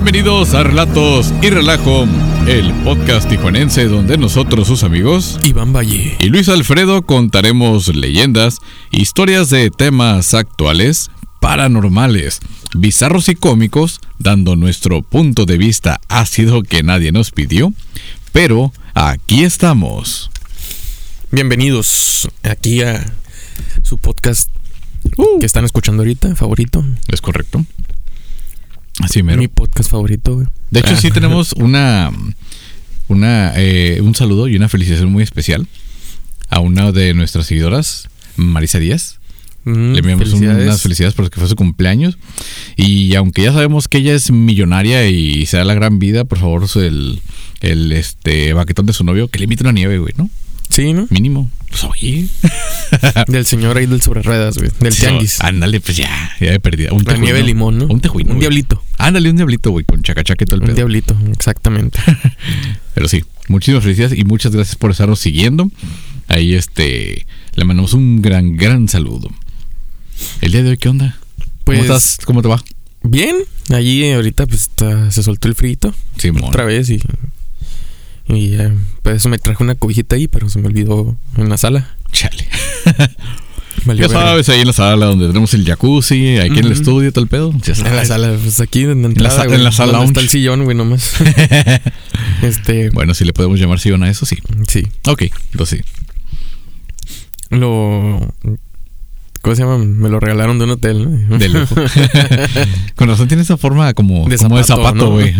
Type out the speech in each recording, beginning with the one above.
Bienvenidos a Relatos y Relajo, el podcast tijuanense donde nosotros, sus amigos, Iván Valle y Luis Alfredo contaremos leyendas, historias de temas actuales, paranormales, bizarros y cómicos, dando nuestro punto de vista ácido que nadie nos pidió, pero aquí estamos. Bienvenidos aquí a su podcast que están escuchando ahorita, favorito. Es correcto. Así mero. Mi podcast favorito, güey. De hecho, Ah. sí tenemos una, una eh, un saludo y una felicitación muy especial a una de nuestras seguidoras, Marisa Díaz. Mm, Le enviamos felicidades. unas felicidades porque fue su cumpleaños. Y aunque ya sabemos que ella es millonaria y se da la gran vida, por favor, el, el este baquetón de su novio, que le invite una nieve, güey, ¿no? Sí, ¿no? Mínimo. Pues oye. Del señor ahí del sobre ruedas, güey. Del Sí, tianguis. Ándale, pues ya, ya he perdido. Un La tejuino. nieve de limón, ¿no? Un tejuino. Un güey. diablito. Ándale, un diablito, güey, con chacachaca y todo el Un pedo. diablito, exactamente. Pero sí, muchísimas felicidades y muchas gracias por estarnos siguiendo. Ahí este le mandamos un gran, gran saludo. El día de hoy, ¿qué onda? Pues- ¿Cómo estás? ¿Cómo te va? Bien, allí ahorita pues está- se soltó el frito Simón. otra vez y... Y eh, pues eso me traje una cobijita ahí, pero se me olvidó en la sala. Chale. Valió Ya verga. sabes, ahí en la sala donde tenemos el jacuzzi, aquí en el estudio, el pedo. Ya En la sabes. sala, pues aquí en la entrada, en güey, la sala donde está el sillón, güey, nomás. este, Bueno, si le podemos llamar sillón a eso, sí. sí. Ok, entonces sí. Lo. ¿Cómo se llama? Me lo regalaron de un hotel, ¿no? De lujo. Con razón tiene esa forma como De como zapato, güey.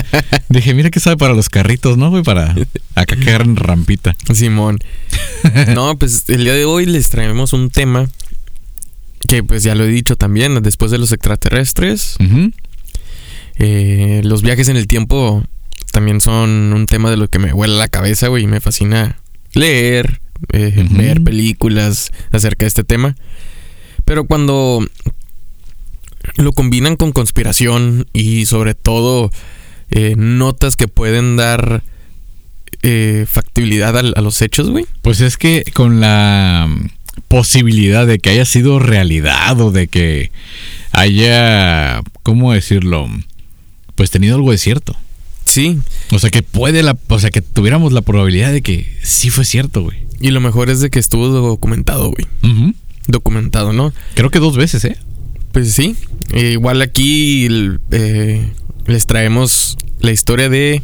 Dije, mira que sabe para los carritos, ¿no, güey? Para acá que agarren rampita. Simón. No, pues el día de hoy les traemos un tema que, pues ya lo he dicho también, después de los extraterrestres, eh, los viajes en el tiempo también son un tema de lo que me huele la cabeza, güey, y me fascina leer, eh, ver películas acerca de este tema. Pero cuando lo combinan con conspiración y sobre todo eh, notas que pueden dar eh, factibilidad a, los hechos, güey. Pues es que con la posibilidad de que haya sido realidad o de que haya, ¿cómo decirlo? Pues tenido algo de cierto. Sí, O sea que puede la, o sea que tuviéramos la probabilidad de que sí fue cierto, güey. y lo mejor es de que estuvo documentado, güey. Ujú. Documentado, ¿no? Creo que dos veces, ¿eh? Pues sí. Eh, igual aquí eh, les traemos la historia de.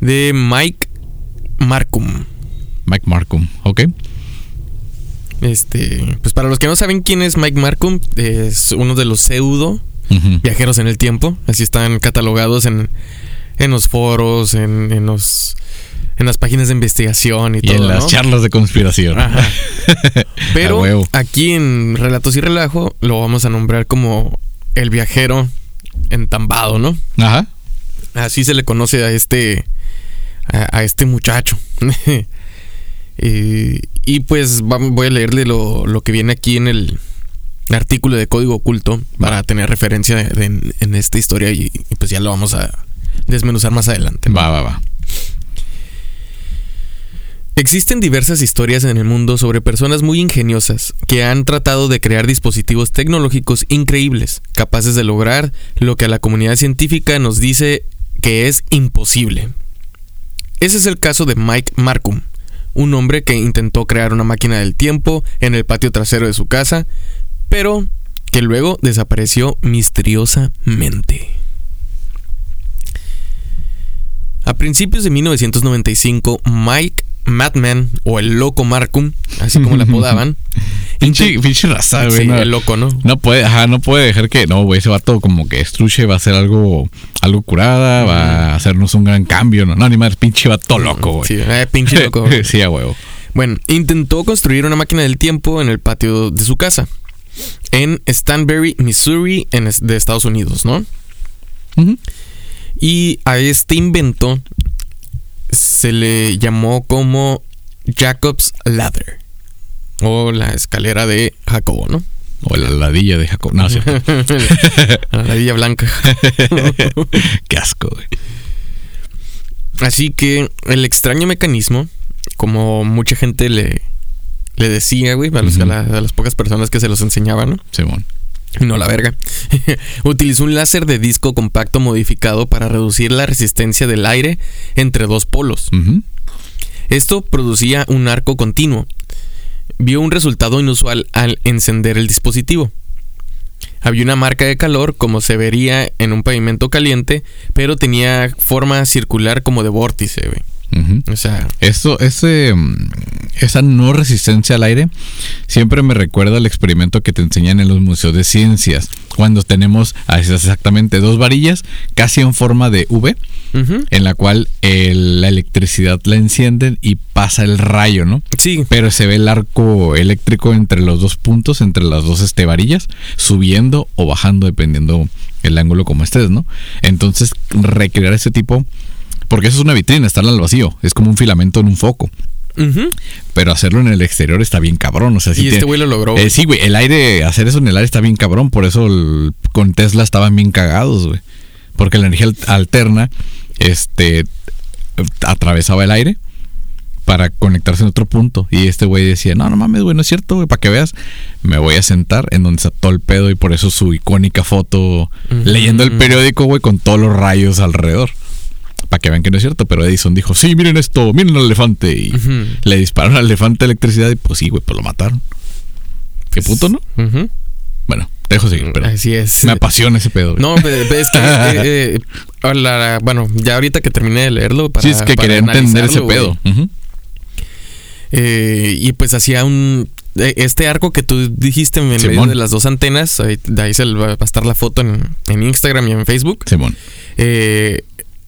de Mike Markham. Mike Markham, ¿ok? Este. Pues para los que no saben quién es Mike Markham, es uno de los pseudo viajeros en el tiempo. Así están catalogados en, en los foros, en, en los. En las páginas de investigación y, Y todo. en las ¿no? charlas de conspiración. Ajá. Pero aquí en Relatos y Relajo lo vamos a nombrar como el viajero entambado, ¿no? Ajá. Así se le conoce a este a, a este muchacho. y, y pues voy a leerle lo, lo que viene aquí en el artículo de código oculto para tener referencia en esta historia y, y pues ya lo vamos a desmenuzar más adelante. Va, va, va. Existen diversas historias en el mundo sobre personas muy ingeniosas que han tratado de crear dispositivos tecnológicos increíbles, capaces de lograr lo que a la comunidad científica nos dice que es imposible. Ese es el caso de Mike Markham, un hombre que intentó crear una máquina del tiempo en el patio trasero de su casa, pero que luego desapareció misteriosamente. A principios de 1995, Mike Madman, o el loco Markham, así como le apodaban, Pinche, pinche raza, güey. sí, no, el loco, ¿no? no puede, ajá, no puede dejar que. No, güey, ese vato como que estruche, va a hacer algo, algo curada, va a hacernos un gran cambio. No, no ni más, pinche vato loco, güey. Sí, eh, pinche loco. sí, a huevo. Bueno, intentó construir una máquina del tiempo en el patio de su casa, en Stanberry, Missouri, en de Estados Unidos, ¿no? Y a este invento se le llamó como Jacob's Ladder, o la escalera de Jacobo, ¿no? O la ladilla de Jacob. No, sí. la ladilla blanca. Qué asco, güey. Así que el extraño mecanismo, como mucha gente le, le decía, güey, a, los- a la- a las pocas personas que se los enseñaban, ¿no? Simón. No la verga. Utilizó un láser de disco compacto modificado para reducir la resistencia del aire entre dos polos. Esto producía un arco continuo. Vio un resultado inusual al encender el dispositivo. Había una marca de calor como se vería en un pavimento caliente, pero tenía forma circular como de vórtice, güey. O sea, Eso, ese, mm, esa no resistencia al aire siempre me recuerda al experimento que te enseñan en los museos de ciencias, cuando tenemos exactamente dos varillas casi en forma de V, en la cual el- la electricidad la encienden y pasa el rayo, ¿no? sí, Pero se ve el arco eléctrico entre los dos puntos, entre las dos este, varillas, subiendo o bajando dependiendo el ángulo como estés, ¿no? Entonces, recrear ese tipo, porque eso es una vitrina, está al vacío, es como un filamento en un foco. Pero hacerlo en el exterior está bien cabrón. O sea, sí y este güey lo logró. Eh, sí, güey, el aire, hacer eso en el aire está bien cabrón. Por eso el- con Tesla estaban bien cagados, güey. Porque la energía al- alterna, este, atravesaba el aire para conectarse en otro punto. Y este güey decía, no, no mames, güey, no es cierto, güey, para que veas, me voy a sentar en donde está todo el pedo y por eso su icónica foto leyendo el periódico, güey, con todos los rayos alrededor. Para que vean que no es cierto, pero Edison dijo, sí, miren esto, miren al elefante. Y le dispararon al elefante electricidad y pues sí, güey, pues lo mataron. Qué puto, ¿no? Bueno, te dejo seguir, pero Así es. me apasiona ese pedo. güey. No, es que. eh, eh, la- bueno, ya ahorita que terminé de leerlo. Para, sí, es que para quería entender ese güey. pedo. Eh, y pues hacía un. eh, Este arco que tú dijiste en medio Simón. de las dos antenas, ahí, de ahí se va a estar la foto en, en Instagram y en Facebook, Simón. eh,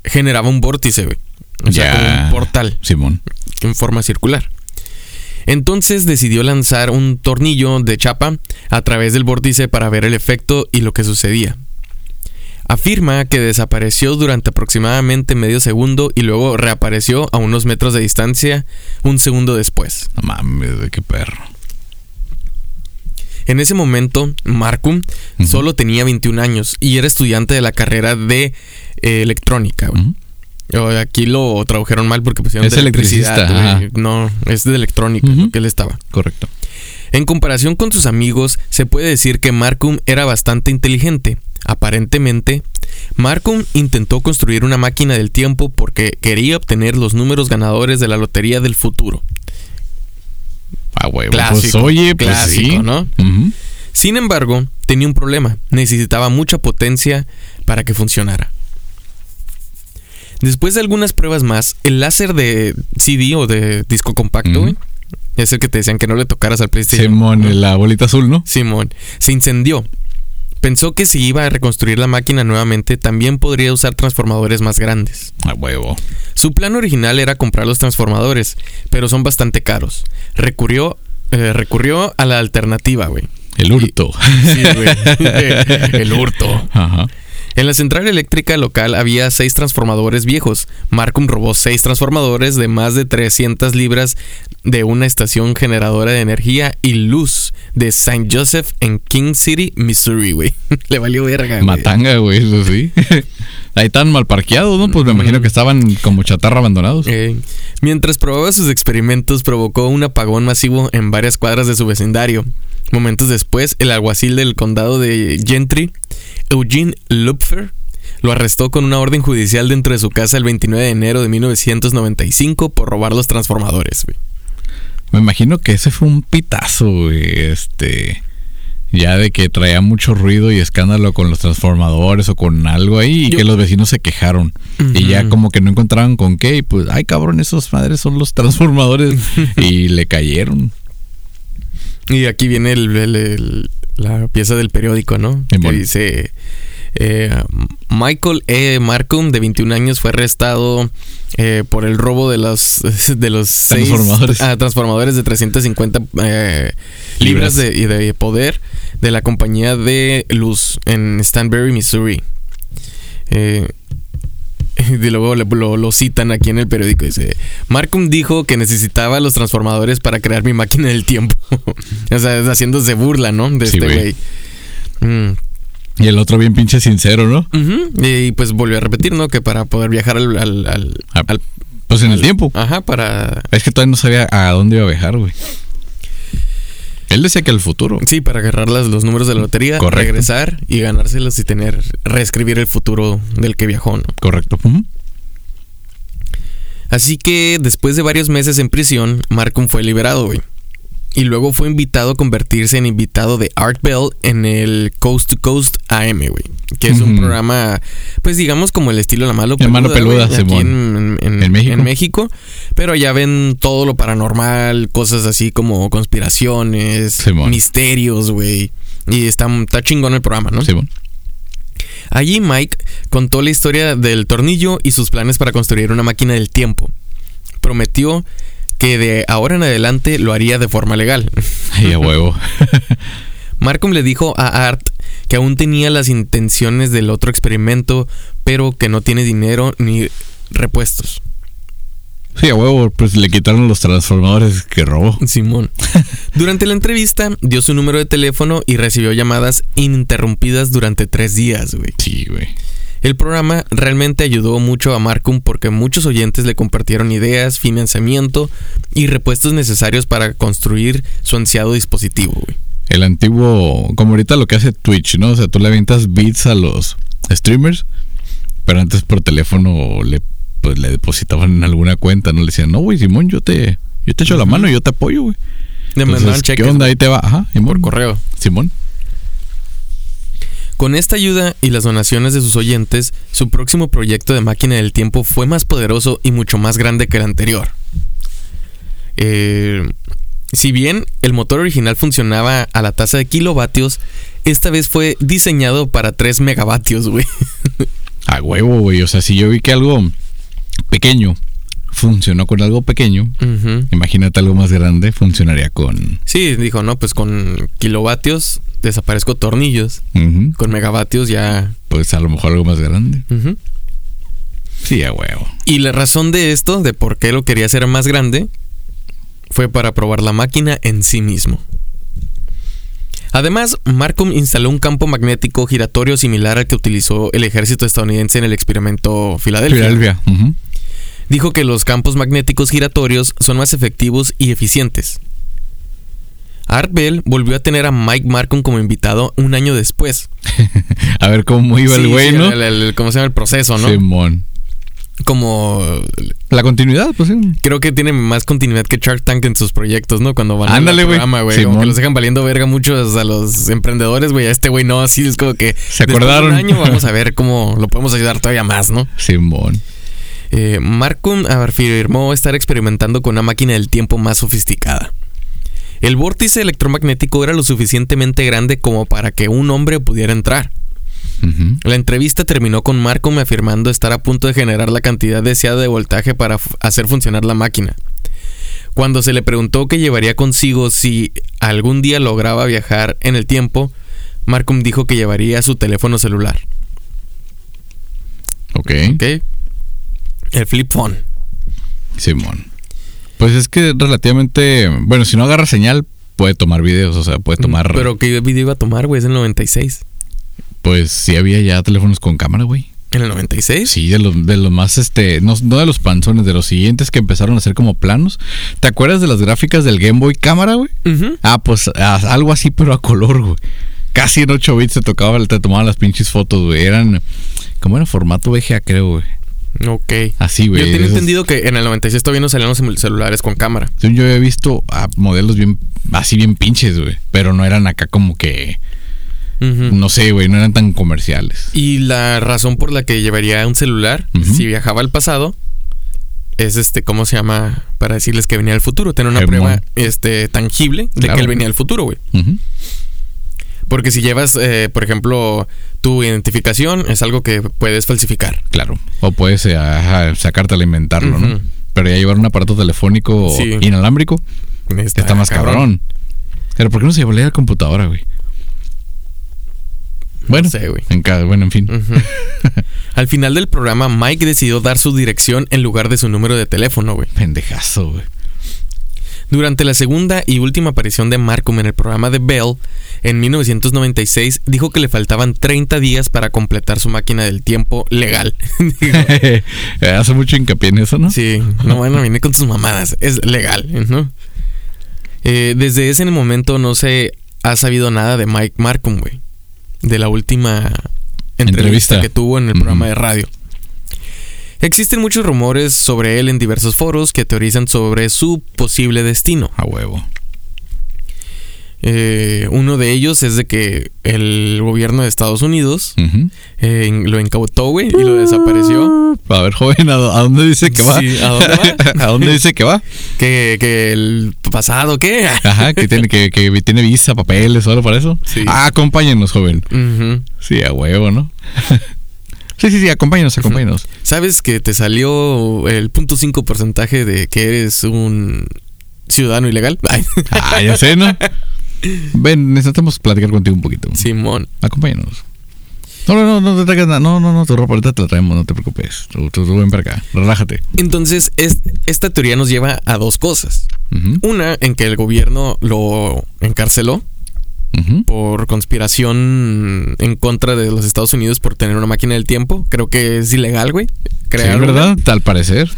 generaba un vórtice, güey. O sea, como un portal Simón. en forma circular. Entonces decidió lanzar un tornillo de chapa a través del vórtice para ver el efecto y lo que sucedía. Afirma que desapareció durante aproximadamente medio segundo y luego reapareció a unos metros de distancia un segundo después. No mames, güey, qué perro. En ese momento, Markham Ujú. solo tenía 21 años y era estudiante de la carrera de eh, electrónica. Aquí lo tradujeron mal porque pusieron Es de electricidad. No, es de electrónica lo que él estaba. Correcto. En comparación con sus amigos, se puede decir que Markham era bastante inteligente. Aparentemente, Markham intentó construir una máquina del tiempo porque quería obtener los números ganadores de la lotería del futuro. Pues Clásico, oye, pues clásico, sí. ¿no? Sin embargo, tenía un problema. Necesitaba mucha potencia para que funcionara. Después de algunas pruebas más, el láser de CD o de disco compacto, es el que te decían que no le tocaras al PlayStation. Simón, la bolita azul, ¿no? Simón, se incendió. Pensó que si iba a reconstruir la máquina nuevamente, también podría usar transformadores más grandes. A huevo. Su plan original era comprar los transformadores, pero son bastante caros. Recurrió, eh, recurrió a la alternativa, güey. El hurto. Sí, güey. El hurto. Ajá. En la central eléctrica local había seis transformadores viejos. Markham robó seis transformadores de más de 300 libras de una estación generadora de energía y luz de St. Joseph en King City, Missouri, güey. Le valió verga, güey. Matanga, güey, eso sí. Ahí tan mal parqueados, ¿no? Pues me imagino que estaban como chatarra abandonados. Eh, mientras probaba sus experimentos, provocó un apagón masivo en varias cuadras de su vecindario. Momentos después, el alguacil del condado de Gentry, Eugene Lupfer, lo arrestó con una orden judicial dentro de su casa el 29 de enero de 1995 por robar los transformadores. güey. Me imagino que ese fue un pitazo, güey. Este. Ya de que traía mucho ruido y escándalo con los transformadores o con algo ahí y Yo- que los vecinos se quejaron. Y ya como que no encontraban con qué. Y pues, ay cabrón, esos madres son los transformadores. y le cayeron. Y aquí viene el- el- el- la pieza del periódico, ¿no? Que dice... eh, Michael E. Markham, de 21 años, fue arrestado eh, por el robo de los, de los seis- Transformadores. ah, transformadores de 350 eh, libras Libras. de, poder de la compañía de luz en Stanberry, Missouri. Eh, y luego lo, lo citan aquí en el periódico. Dice, Markham dijo que necesitaba los transformadores para crear mi máquina del tiempo. o sea, haciéndose burla, ¿no? De Sí, este güey. güey. Mm. Y el otro bien pinche sincero, ¿no? Y pues volvió a repetir, ¿no? Que para poder viajar al... al- al- Ah, al- Pues en el tiempo. Ajá, para... Es que todavía no sabía a dónde iba a viajar, güey. Él decía que el futuro. Sí, para agarrar las- los números de la lotería, Correcto. regresar y ganárselos y tener, reescribir el futuro del que viajó, ¿no? Correcto. Así que después de varios meses en prisión, Markham fue liberado, güey. Y luego fue invitado a convertirse en invitado de Art Bell en el Coast to Coast AM, güey. Que es un programa, pues digamos como el estilo La Mano La Mano Peluda, aquí en, en- En México. en México. Pero ya ven todo lo paranormal, cosas así como conspiraciones, Simón. misterios, güey. Y está, está chingón el programa, ¿no? Simón. Allí Mike contó la historia del tornillo y sus planes para construir una máquina del tiempo. Prometió que de ahora en adelante lo haría de forma legal. Ay, a huevo. Markham le dijo a Art que aún tenía las intenciones del otro experimento, pero que no tiene dinero ni repuestos. Sí, a huevo, pues le quitaron los transformadores que robó. Simón. Durante la entrevista dio su número de teléfono y recibió llamadas ininterrumpidas durante tres días, güey. Sí, güey. El programa realmente ayudó mucho a Markham porque muchos oyentes le compartieron ideas, financiamiento y repuestos necesarios para construir su ansiado dispositivo, güey. El antiguo, como ahorita lo que hace Twitch, ¿no? O sea, tú le avientas bits a los streamers, pero antes por teléfono le, pues, le depositaban en alguna cuenta, ¿no? Le decían, no, güey, Simón, yo te, yo te echo la mano, yo te apoyo, güey. Le Entonces, cheques ¿Qué onda? Ahí te va. Ajá, Simón. por correo. Simón. Con esta ayuda y las donaciones de sus oyentes, su próximo proyecto de máquina del tiempo fue más poderoso y mucho más grande que el anterior. Eh, si bien el motor original funcionaba a la tasa de kilovatios, esta vez fue diseñado para 3 megavatios, güey. A huevo, güey. O sea, si yo vi que algo pequeño funcionó con algo pequeño, imagínate algo más grande, funcionaría con... Sí, dijo, no, pues con kilovatios desaparezco tornillos. Con megavatios ya. Pues a lo mejor algo más grande. Sí, a huevo. Y la razón de esto, de por qué lo quería hacer más grande, fue para probar la máquina en sí mismo. Además, Markham instaló un campo magnético giratorio similar al que utilizó el ejército estadounidense en el experimento Filadelfia. Filadelfia. Dijo que los campos magnéticos giratorios son más efectivos y eficientes. Art Bell volvió a tener a Mike Markham como invitado un año después. a ver cómo iba el güey, ¿no? el- el- ¿Cómo se llama el proceso, no? Simón. Como La continuidad, pues sí. creo que tiene más continuidad que Shark Tank en sus proyectos, ¿no? Cuando van Ándale, al programa, güey. Como que los dejan valiendo verga muchos a los emprendedores, güey. A este güey no, así es como que. Se de acordaron. Un año vamos a ver cómo lo podemos ayudar todavía más, ¿no? Simón. Eh, Markham afirmó estar experimentando con una máquina del tiempo más sofisticada. El vórtice electromagnético era lo suficientemente grande como para que un hombre pudiera entrar. La entrevista terminó con Markham afirmando estar a punto de generar la cantidad deseada de voltaje para hacer funcionar la máquina. Cuando se le preguntó qué llevaría consigo si algún día lograba viajar en el tiempo, Markham dijo que llevaría su teléfono celular. Ok. ¿Ok? El flip phone. Simón. Pues es que relativamente. Bueno, si no agarra señal, puede tomar videos. O sea, puede tomar. Pero ¿qué video iba a tomar, güey? Es el 96. Pues sí había ya teléfonos con cámara, güey. ¿En el 96? Sí, de los, de los más, este, no, no de los panzones, de los siguientes que empezaron a hacer como planos. ¿Te acuerdas de las gráficas del Game Boy cámara, güey? Ah, pues algo así, pero a color, güey. Casi en 8 bits te tocaba, te tomaban las pinches fotos, güey. Eran, como era formato VGA, creo, güey. Ok. Así, güey. Yo tenía entendido que en el 96 todavía no salían los cel- celulares con cámara. Yo había visto a modelos bien, así bien pinches, güey. Pero no eran acá como que, no sé, güey, no eran tan comerciales. Y la razón por la que llevaría un celular, si viajaba al pasado, es este, ¿cómo se llama? Para decirles que venía al futuro, tener una prueba este, tangible de Claro. que él venía al futuro, güey. Porque si llevas, eh, por ejemplo, tu identificación, es algo que puedes falsificar. Claro. O puedes eh, ajá, sacártela e inventarlo, ¿no? Pero ya llevar un aparato telefónico Sí. inalámbrico está, más cabrón. Pero ¿por qué no se llevaría la computadora, güey? Bueno, No sé, güey. en cada, bueno, en fin. Al final del programa, Mike decidió dar su dirección en lugar de su número de teléfono, güey. Pendejazo, güey. Durante la segunda y última aparición de Markham en el programa de Bell, en 1996, dijo que le faltaban 30 días para completar su máquina del tiempo legal. Hace mucho hincapié en eso, ¿no? sí, no, bueno, vine con tus mamadas, es legal, ¿no? Eh, desde ese momento no se ha sabido nada de Mike Markham, güey. De la última entrevista, Entrevista. que tuvo en el programa de radio. Existen muchos rumores sobre él en diversos foros que teorizan sobre su posible destino. A huevo. Eh, uno de ellos es de que el gobierno de Estados Unidos eh, lo incautó, güey, y lo desapareció. A ver, joven, ¿a, dó- a dónde dice que va? Sí, ¿a dónde va? ¿A dónde dice que va? Que, que el pasado, ¿qué? Ajá, que tiene, que, que tiene visa, papeles, solo para eso. Sí. Ah, acompáñenos, joven. Sí, a huevo, ¿no? sí, sí, sí, acompáñenos, acompáñenos. ¿Sabes que te salió el punto cinco porcentaje de que eres un ciudadano ilegal? Ay, Ah, ya sé, ¿no? Ven, necesitamos platicar contigo un poquito. Simón. Acompáñanos. No, no, no, no te traigas nada. No, no, no, tu ropa ahorita te la traemos, no te preocupes. Tú, tú, tú ven para acá, relájate. Entonces, es- esta teoría nos lleva a dos cosas. Ujú, Una, en que el gobierno lo encarceló por conspiración en contra de los Estados Unidos por tener una máquina del tiempo. Creo que es ilegal, güey. Sí, Crear una. ¿verdad? Al parecer.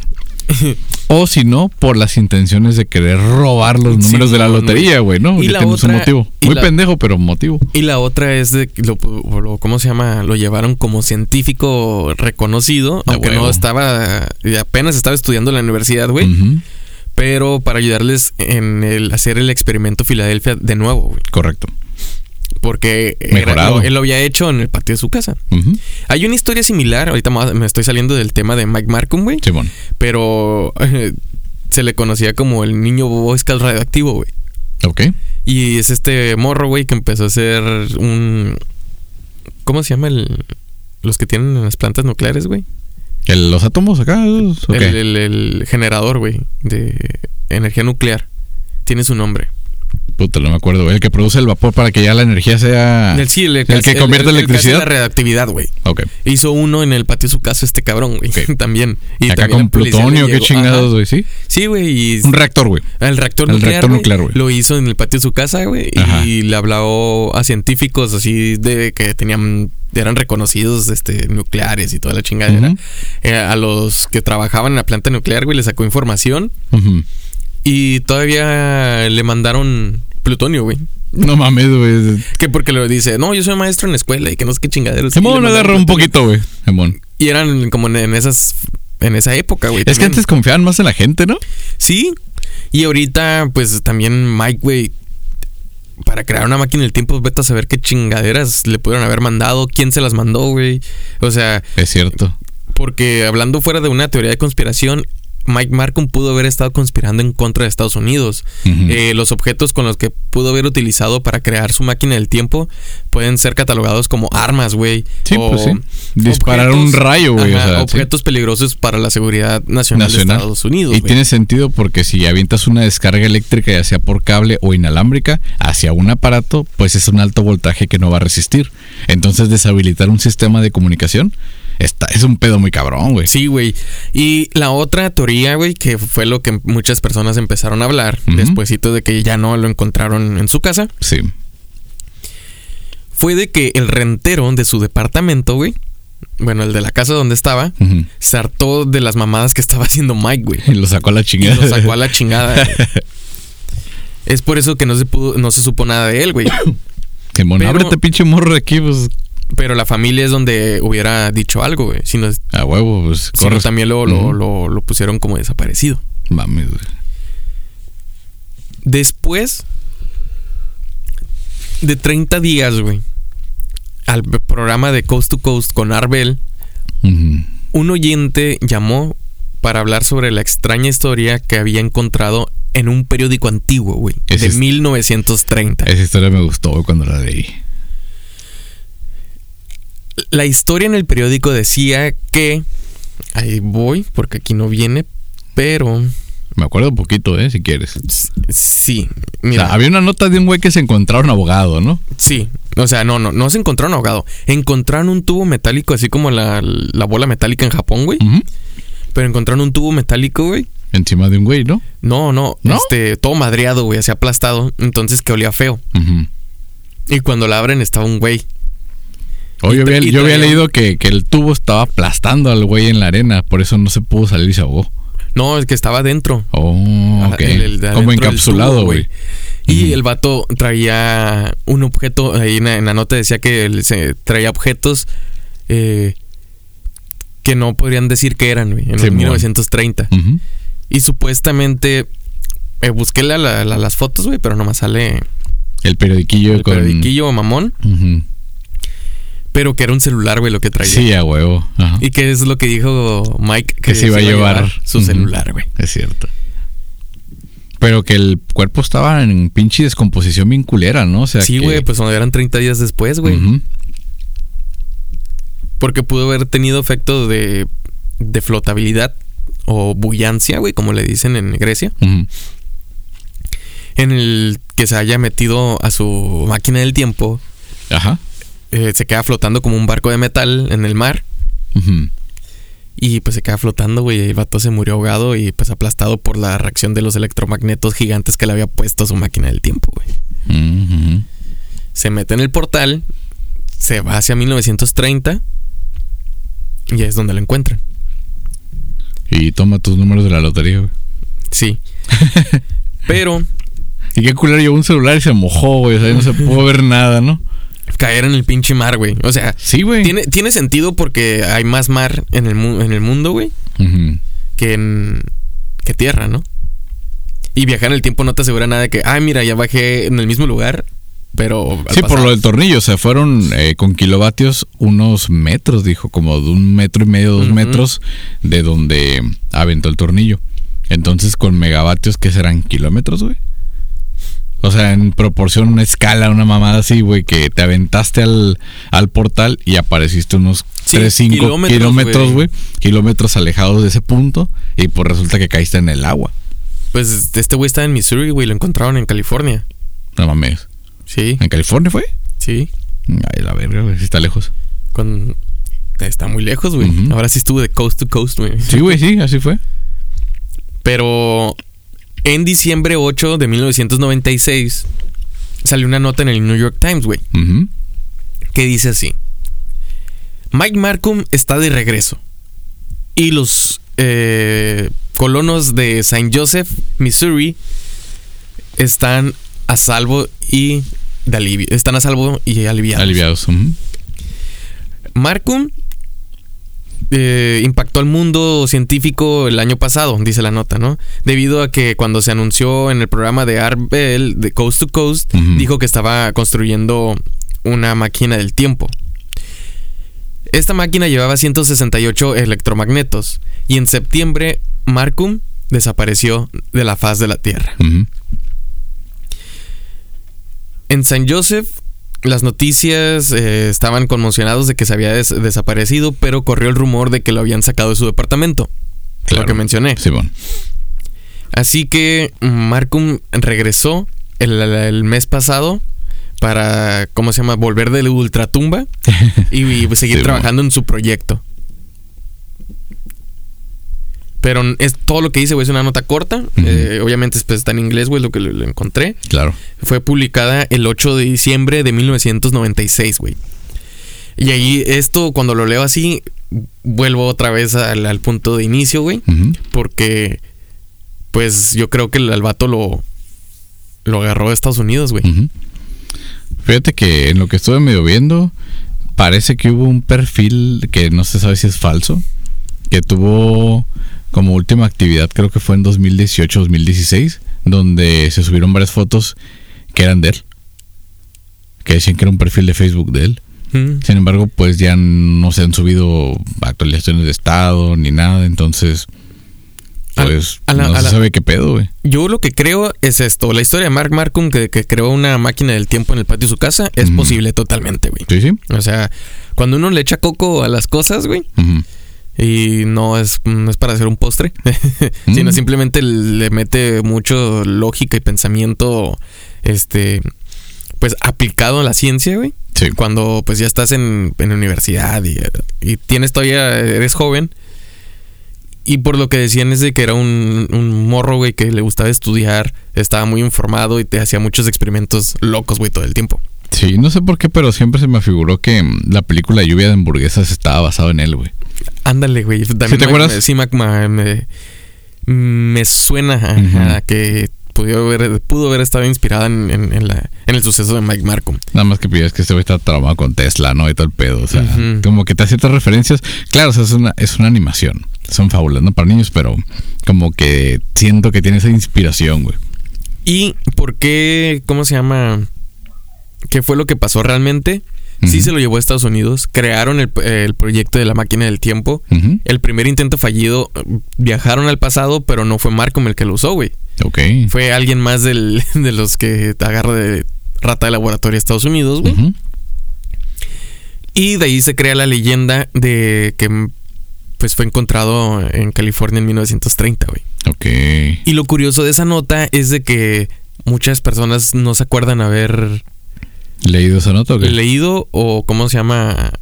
O si no, por las intenciones de querer robar los Sí, números de la no, lotería, güey, ¿no? Y Ya la tienes un motivo. Muy la- pendejo, pero motivo. Y la otra es de que lo, lo- ¿cómo se llama? Lo llevaron como científico reconocido, aunque huevo. no estaba, apenas estaba estudiando en la universidad, güey. Pero para ayudarles en el hacer el experimento Filadelfia de nuevo, güey. Correcto. Porque era- lo- él lo había hecho en el patio de su casa. Hay una historia similar, ahorita me estoy saliendo del tema de Mike Markham, güey. Simón. Pero eh, se le conocía como el niño Boy Scout radioactivo, güey. Ok. Y es este morro, güey, que empezó a hacer un... ¿Cómo se llama el... Los que tienen en las plantas nucleares, güey? ¿El- ¿Los átomos acá? El, el- el generador, güey, de energía nuclear. Tiene su nombre. Puta, no me acuerdo. El que produce el vapor para que ya la energía sea. el, sí, el, el que convierte el- que hace electricidad. la radioactividad, güey. Ok. Hizo uno en el patio de su casa este cabrón, güey. También. Y acá también con plutonio, qué chingados, güey, ¿sí? Sí, güey. Un reactor, güey. el reactor El nuclear, reactor nuclear, güey. Lo hizo en el patio de su casa, güey. Y le habló a científicos así de que tenían eran reconocidos este nucleares y toda la chingadera. Eh, a los que trabajaban en la planta nuclear, güey, le sacó información Ujú. Y todavía le mandaron plutonio, güey. No mames, güey. Que porque lo dice, no, yo soy maestro en la escuela y que no sé qué chingaderos. Mandaron agarró un poquito, güey. Y eran como en- esas en esa época, güey. Es que antes confiaban más en la gente, ¿no? Sí. Y ahorita, pues también Mike, güey, para crear una máquina del tiempo, vete a saber qué chingaderas le pudieron haber mandado, quién se las mandó, güey. O sea, Es cierto. porque hablando fuera de una teoría de conspiración, Mike Markham pudo haber estado conspirando en contra de Estados Unidos. Eh, los objetos con los que pudo haber utilizado para crear su máquina del tiempo pueden ser catalogados como armas, güey. Sí, O pues sí. Disparar objetos- un rayo, güey. o sea, sí. objetos peligrosos para la seguridad nacional, de. Estados Unidos. Y tiene sentido porque si avientas una descarga eléctrica, ya sea por cable o inalámbrica, hacia un aparato, pues es un alto voltaje que no va a resistir. Entonces, deshabilitar un sistema de comunicación está, es un pedo muy cabrón, güey. Sí, güey. Y la otra teoría, güey, que fue lo que muchas personas empezaron a hablar Ujú. despuésito de que ya no lo encontraron en su casa, Sí. fue de que el rentero de su departamento, güey, bueno, el de la casa donde estaba, Ujú. se hartó de las mamadas que estaba haciendo Mike, güey. Y lo sacó a la Y chingada. lo sacó a la chingada. Es por eso que no se pudo, no se supo nada de él, güey. Simón, Pero- ábrete pinche morro aquí, pues Pero la familia es donde hubiera dicho algo, güey. Si no, si a huevo, pues no, corres. también lo, lo, lo- lo pusieron como desaparecido. Mames, güey. Después de 30 días, güey, al programa de Coast to Coast con Arbel, un oyente llamó para hablar sobre la extraña historia que había encontrado en un periódico antiguo, güey, de es- 1930. Esa historia me gustó cuando la leí. La historia en el periódico decía que ahí voy porque aquí no viene, pero Me acuerdo un poquito, ¿eh? Si quieres. sí, O sea, había una nota de un güey que se encontraron abogado, ¿no? Sí, o sea, no, no, no se encontraron ahogado. Encontraron un tubo metálico, así como la, la bola metálica en Japón, güey. Pero encontraron un tubo metálico, güey. Encima de un güey, ¿no? No, no, ¿No? este, todo madreado, güey, así aplastado. Entonces que olía feo. Y cuando la abren estaba un güey. Oh, yo había, yo había leído que, que el tubo estaba aplastando al güey en la arena, por eso no se pudo salir y se ahogó. No, el que estaba dentro. Oh, Ajá, ok. el- el de Como encapsulado, güey. Y el vato traía un objeto, ahí en la, en la nota decía que él se traía objetos eh, que no podrían decir que eran, güey, en Simón. 1930. Ujú. Y supuestamente eh, busqué la- la- la- las fotos, güey, pero nomás sale El periodiquillo el con. periodiquillo mamón, Ujú. Pero que era un celular, güey, lo que traía. Sí, a huevo. Ajá. Y que es lo que dijo Mike, Que se iba a llevar. su celular, güey. Es cierto. Pero que el cuerpo estaba en pinche descomposición bien culera, ¿no? O sea, Sí, que- güey, pues eran 30 días después, güey. Ujú. Porque pudo haber tenido efecto de, de flotabilidad o bullancia, güey, como le dicen en Grecia, Ujú. en el que se haya metido a su máquina del tiempo, Ajá. Eh, se queda flotando como un barco de metal en el mar y pues se queda flotando, güey, y el vato se murió ahogado y pues aplastado por la reacción de los electromagnetos gigantes que le había puesto a su máquina del tiempo, güey. Se mete en el portal, se va hacia 1930 y es donde lo encuentran. Y toma tus números de la lotería, güey. Sí. Pero Y qué culero llevó un celular y se mojó, güey. O sea, no se pudo ver nada, ¿no? Caer en el pinche mar, güey. O sea, Sí, güey. tiene, tiene sentido porque hay más mar en el, mu- en el mundo, güey, que en que tierra, ¿no? Y viajar en el tiempo no te asegura nada de que, ay, mira, ya bajé en el mismo lugar, pero... Sí, por pasado". lo del tornillo, o sea, fueron eh, con kilovatios unos metros, dijo, como de un metro y medio, dos metros de donde aventó el tornillo. Entonces, con megavatios, ¿qué serán? ¿Kilómetros, güey? O sea, en proporción, una escala, una mamada así, güey, que te aventaste al, al portal y apareciste unos Sí, 3, 5 kilómetros, kilómetros, güey. Kilómetros alejados de ese punto y pues resulta que caíste en el agua. Pues este güey está en Missouri, güey, lo encontraron en California. No mames. Sí, ¿En California fue? sí. Ay, la verga, güey, sí está lejos. Con... Está muy lejos, güey. Ahora sí estuvo de coast to coast, güey. Sí, güey, sí, así fue. Pero en diciembre 8 de 1996 salió una nota en el New York Times, güey, que dice así. Mike Markham está de regreso. Y los eh, colonos de St. Joseph, Missouri, están a salvo y de alivio. Están a salvo y aliviados. Aliviados. ujú. Markham eh, impactó al mundo científico el año pasado, dice la nota, ¿no? Debido a que cuando se anunció en el programa de Art Bell de Coast to Coast, dijo que estaba construyendo una máquina del tiempo. Esta máquina llevaba 168 electromagnetos y en septiembre Markham desapareció de la faz de la Tierra. En San Joseph, las noticias eh, estaban conmocionados de que se había des- desaparecido, pero corrió el rumor de que lo habían sacado de su departamento. Claro. Lo que mencioné. Simón. Así que Markham regresó el, el mes pasado para, ¿cómo se llama? Volver de la ultratumba y, y seguir Sí, trabajando en su proyecto. Pero es todo lo que dice, güey, es una nota corta. Eh, obviamente pues, está en inglés, güey, lo que lo- lo encontré. Claro. Fue publicada el 8 de diciembre de 1996, güey. Y ahí esto, cuando lo leo así, vuelvo otra vez al, al punto de inicio, güey. Porque, pues yo creo que el, al vato lo, lo agarró de Estados Unidos, güey. Fíjate que en lo que estuve medio viendo, parece que hubo un perfil que no se sabe si es falso, que tuvo como última actividad, creo que fue en 2018-2016, donde se subieron varias fotos que eran de él, que decían que era un perfil de Facebook de él. Mm. Sin embargo, pues ya no se han subido actualizaciones de estado ni nada, entonces A- pues a la- no a se sabe qué pedo, güey. Yo lo que creo es esto. La historia de Mark Markham, que, que creó una máquina del tiempo en el patio de su casa, es posible totalmente, güey. Sí, sí. O sea, cuando uno le echa coco a las cosas, güey. Y no es, no es para hacer un postre, sino Mm. simplemente le mete mucho lógica y pensamiento, este, pues aplicado a la ciencia, güey. Sí. Cuando pues ya estás en, en universidad y, y tienes todavía, eres joven. Y por lo que decían es de que era un, un morro, güey, que le gustaba estudiar, estaba muy informado y te hacía muchos experimentos locos, güey, todo el tiempo. Sí, no sé por qué, pero siempre se me figuró que mm, la película Lluvia de hamburguesas estaba basada en él, güey. Ándale, güey. También ¿Sí te me- acuerdas? me- sí, me, me, me suena que pudo haber, pudo haber estado inspirada en, en- en la, en el suceso de Mike Markham. Nada más que pides que este güey está traumado con Tesla, ¿no? Y todo el pedo. O sea, como que te hace ciertas referencias. Claro, o sea, es una, es una animación. Son fábulas, ¿no? Para niños, pero como que siento que tiene esa inspiración, güey. ¿Y por qué? ¿Cómo se llama? ¿Qué fue lo que pasó realmente? Sí se lo llevó a Estados Unidos, crearon el, el proyecto de la máquina del tiempo. El primer intento fallido, viajaron al pasado, pero no fue Markham el que lo usó, güey. Ok. Fue alguien más del, de los que te agarra de rata de laboratorio a Estados Unidos, güey. Y de ahí se crea la leyenda de que pues fue encontrado en California en 1930, güey. Ok. Y lo curioso de esa nota es de que muchas personas no se acuerdan haber ¿Leído esa nota o qué? leído o cómo se llama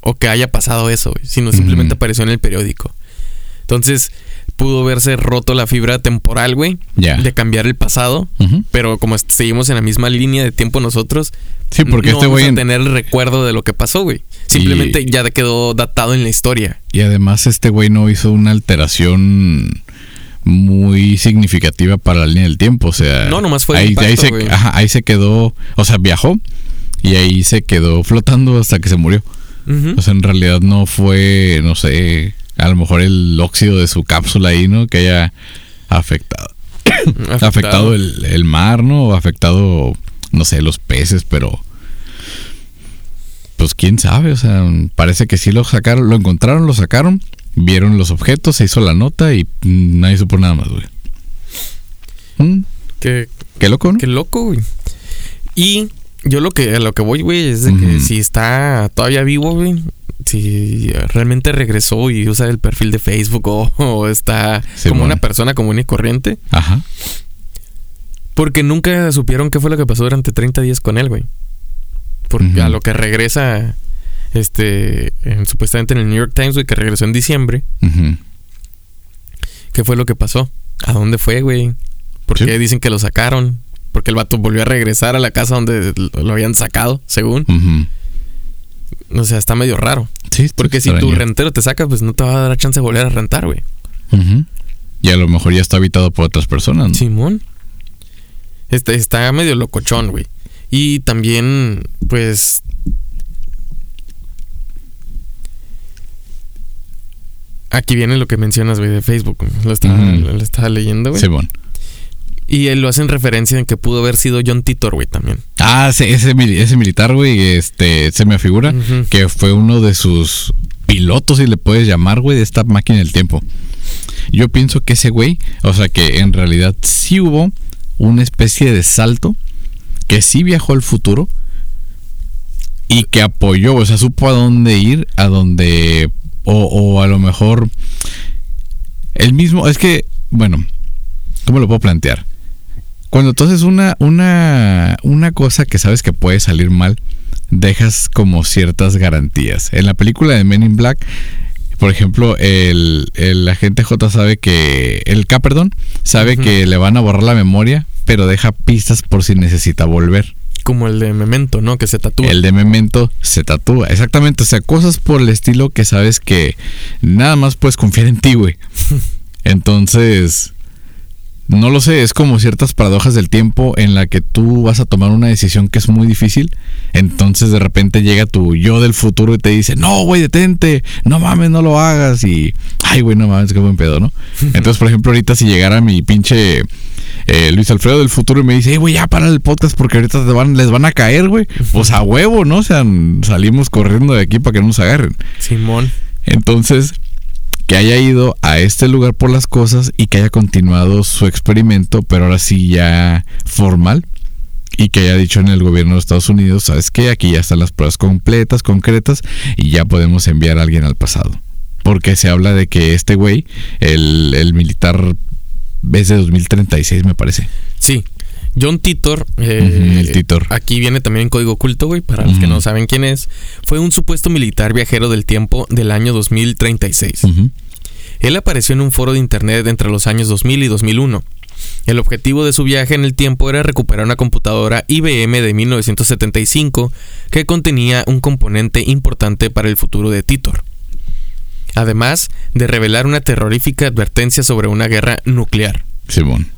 o que haya pasado eso, güey, sino simplemente apareció en el periódico. Entonces, pudo verse roto la fibra temporal, güey, de cambiar el pasado, pero como seguimos en la misma línea de tiempo nosotros, Sí, porque no este vamos a tener el recuerdo de lo que pasó, güey. Simplemente ya quedó datado en la historia. Y además este güey no hizo una alteración muy significativa para la línea del tiempo, o sea, No, nomás fue el ahí, impacto, ahí se, güey. ajá, ahí se quedó, o sea, viajó y ahí se quedó flotando hasta que se murió. O sea, en realidad no fue, no sé, a lo mejor el óxido de su cápsula ahí, ¿no? Que haya afectado, afectado, el, el mar, ¿no? O afectado, no sé, los peces, pero pues quién sabe, o sea, parece que sí lo sacaron, lo encontraron, lo sacaron, vieron los objetos, se hizo la nota y mm, nadie supo nada más, güey. Mm, Qué, Qué loco, ¿no? qué loco, güey. Y yo lo que a lo que voy, güey, es de que si está todavía vivo, güey, si realmente regresó y usa el perfil de Facebook o, o está Sí, como bueno. una persona común y corriente, Ajá. porque nunca supieron qué fue lo que pasó durante 30 días con él, güey. Porque a lo que regresa este en- supuestamente en el New York Times, güey, que regresó en diciembre. ¿qué fue lo que pasó? ¿A dónde fue, güey? ¿Por Sí. qué dicen que lo sacaron? Porque el vato volvió a regresar a la casa donde lo habían sacado, según. Ujú. O sea, está medio raro. Sí, Porque si tu rentero te saca, pues no te va a dar chance de volver a rentar, güey. Ujú. Y a lo mejor ya está habitado por otras personas. ¿no? Simón. Este, está medio locochón, güey. Y también, pues. Aquí viene lo que mencionas, güey, de Facebook. Lo estaba, Ujú. lo estaba leyendo, güey. Simón. Y él lo hacen referencia en que pudo haber sido John Titor, güey, también. Ah, ese, ese, mili- ese militar, güey, este, se me afigura Ujú. que fue uno de sus pilotos, si le puedes llamar, güey, de esta máquina del tiempo. Yo pienso que ese güey, o sea, que en realidad sí hubo una especie de salto, que sí viajó al futuro y que apoyó, o sea, supo a dónde ir, a dónde, o, o a lo mejor, el mismo, es que, bueno, ¿cómo lo puedo plantear? Cuando tú haces una, una, una cosa que sabes que puede salir mal, dejas como ciertas garantías. En la película de Men in Black, por ejemplo, el, el agente J sabe que. El K, perdón, sabe que le van a borrar la memoria, pero deja pistas por si necesita volver. Como el de Memento, ¿no? Que se tatúa. El de Memento se tatúa. Exactamente. O sea, cosas por el estilo que sabes que nada más puedes confiar en ti, güey. Entonces, no lo sé, es como ciertas paradojas del tiempo en la que tú vas a tomar una decisión que es muy difícil. Entonces de repente llega tu yo del futuro y te dice, no, güey, detente, no mames, no lo hagas. Y, ay, güey, no mames, qué buen pedo, ¿no? Entonces, por ejemplo, ahorita si llegara mi pinche eh, Luis Alfredo del futuro y me dice, hey, güey, ya para el podcast porque ahorita te van, les van a caer, güey. Pues a huevo, ¿no? O sea, salimos corriendo de aquí para que no nos agarren. Simón. Entonces, que haya ido a este lugar por las cosas y que haya continuado su experimento, pero ahora sí ya formal. Y que haya dicho en el gobierno de Estados Unidos, ¿sabes qué? Aquí ya están las pruebas completas, concretas, y ya podemos enviar a alguien al pasado. Porque se habla de que este güey, el, el militar, es de 2036, me parece. Sí. John Titor, eh, el Titor. aquí viene también en código oculto, güey, para los que no saben quién es, fue un supuesto militar viajero del tiempo del año 2036. Ujú. Él apareció en un foro de internet entre los años 2000 y 2001. El objetivo de su viaje en el tiempo era recuperar una computadora IBM de 1975 que contenía un componente importante para el futuro de Titor. Además de revelar una terrorífica advertencia sobre una guerra nuclear. Simón.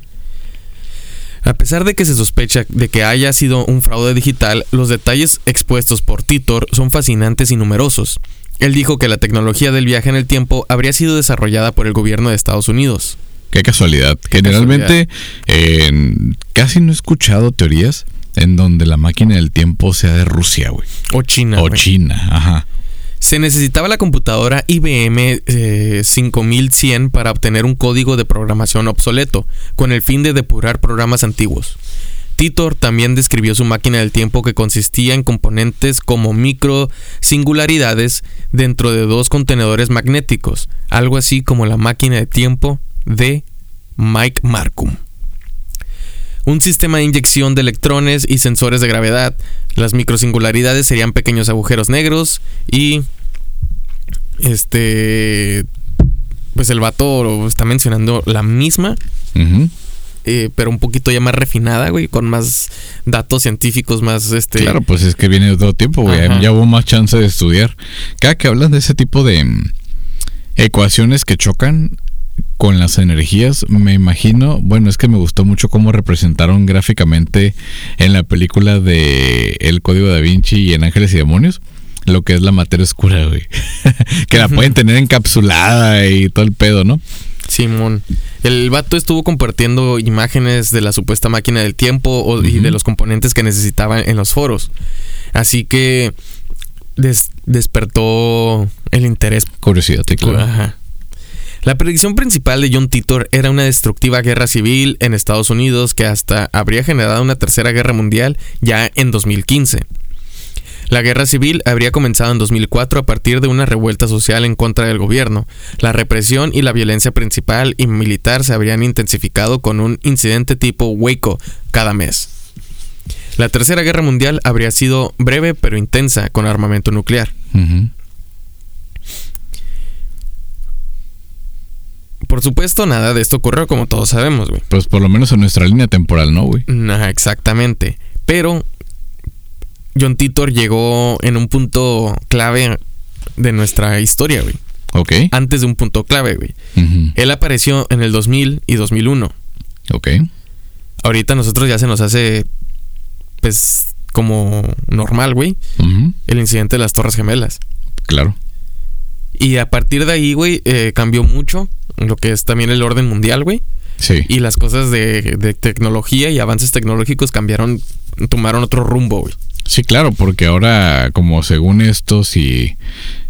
A pesar de que se sospecha de que haya sido un fraude digital, los detalles expuestos por Titor son fascinantes y numerosos. Él dijo que la tecnología del viaje en el tiempo habría sido desarrollada por el gobierno de Estados Unidos. Qué casualidad. Generalmente casi no he escuchado teorías en donde la máquina del tiempo sea de Rusia, güey. O China. O China, ajá. Se necesitaba la computadora IBM 5100 eh, para obtener un código de programación obsoleto, con el fin de depurar programas antiguos. Titor también describió su máquina del tiempo que consistía en componentes como micro singularidades dentro de dos contenedores magnéticos, algo así como la máquina de tiempo de Mike Markham un sistema de inyección de electrones y sensores de gravedad. Las microsingularidades serían pequeños agujeros negros y este pues el vato está mencionando la misma, eh, pero un poquito ya más refinada, güey, con más datos científicos, más este. Claro, pues es que viene de todo tiempo, güey. Ya hubo más chance de estudiar. Cada que hablan de ese tipo de mm, ecuaciones que chocan, con las energías, me imagino, bueno, es que me gustó mucho cómo representaron gráficamente en la película de El Código da Vinci y en Ángeles y Demonios lo que es la materia oscura, güey. que la pueden tener encapsulada y todo el pedo, ¿no? Simón. El vato estuvo compartiendo imágenes de la supuesta máquina del tiempo y de los componentes que necesitaba en los foros. Así que despertó el interés. Curiosidad, claro. Ajá. La predicción principal de John Titor era una destructiva guerra civil en Estados Unidos que hasta habría generado una tercera guerra mundial ya en 2015. La guerra civil habría comenzado en 2004 a partir de una revuelta social en contra del gobierno. La represión y la violencia principal y militar se habrían intensificado con un incidente tipo Waco cada mes. La tercera guerra mundial habría sido breve pero intensa con armamento nuclear. Por supuesto, nada de esto ocurrió como todos sabemos, güey. Pues por lo menos en nuestra línea temporal, ¿no, güey? Ajá, exactamente. Pero John Titor llegó en un punto clave de nuestra historia, güey. Ok. Antes de un punto clave, güey. Él apareció en el 2000 y 2001. Ok. Ahorita nosotros ya se nos hace, pues, como normal, güey. El incidente de las Torres Gemelas. Claro. Y a partir de ahí, güey, eh, cambió mucho lo que es también el orden mundial, güey. Sí. Y las cosas de, tecnología y avances tecnológicos cambiaron, tomaron otro rumbo, güey. Sí, claro, porque ahora, como según esto, si.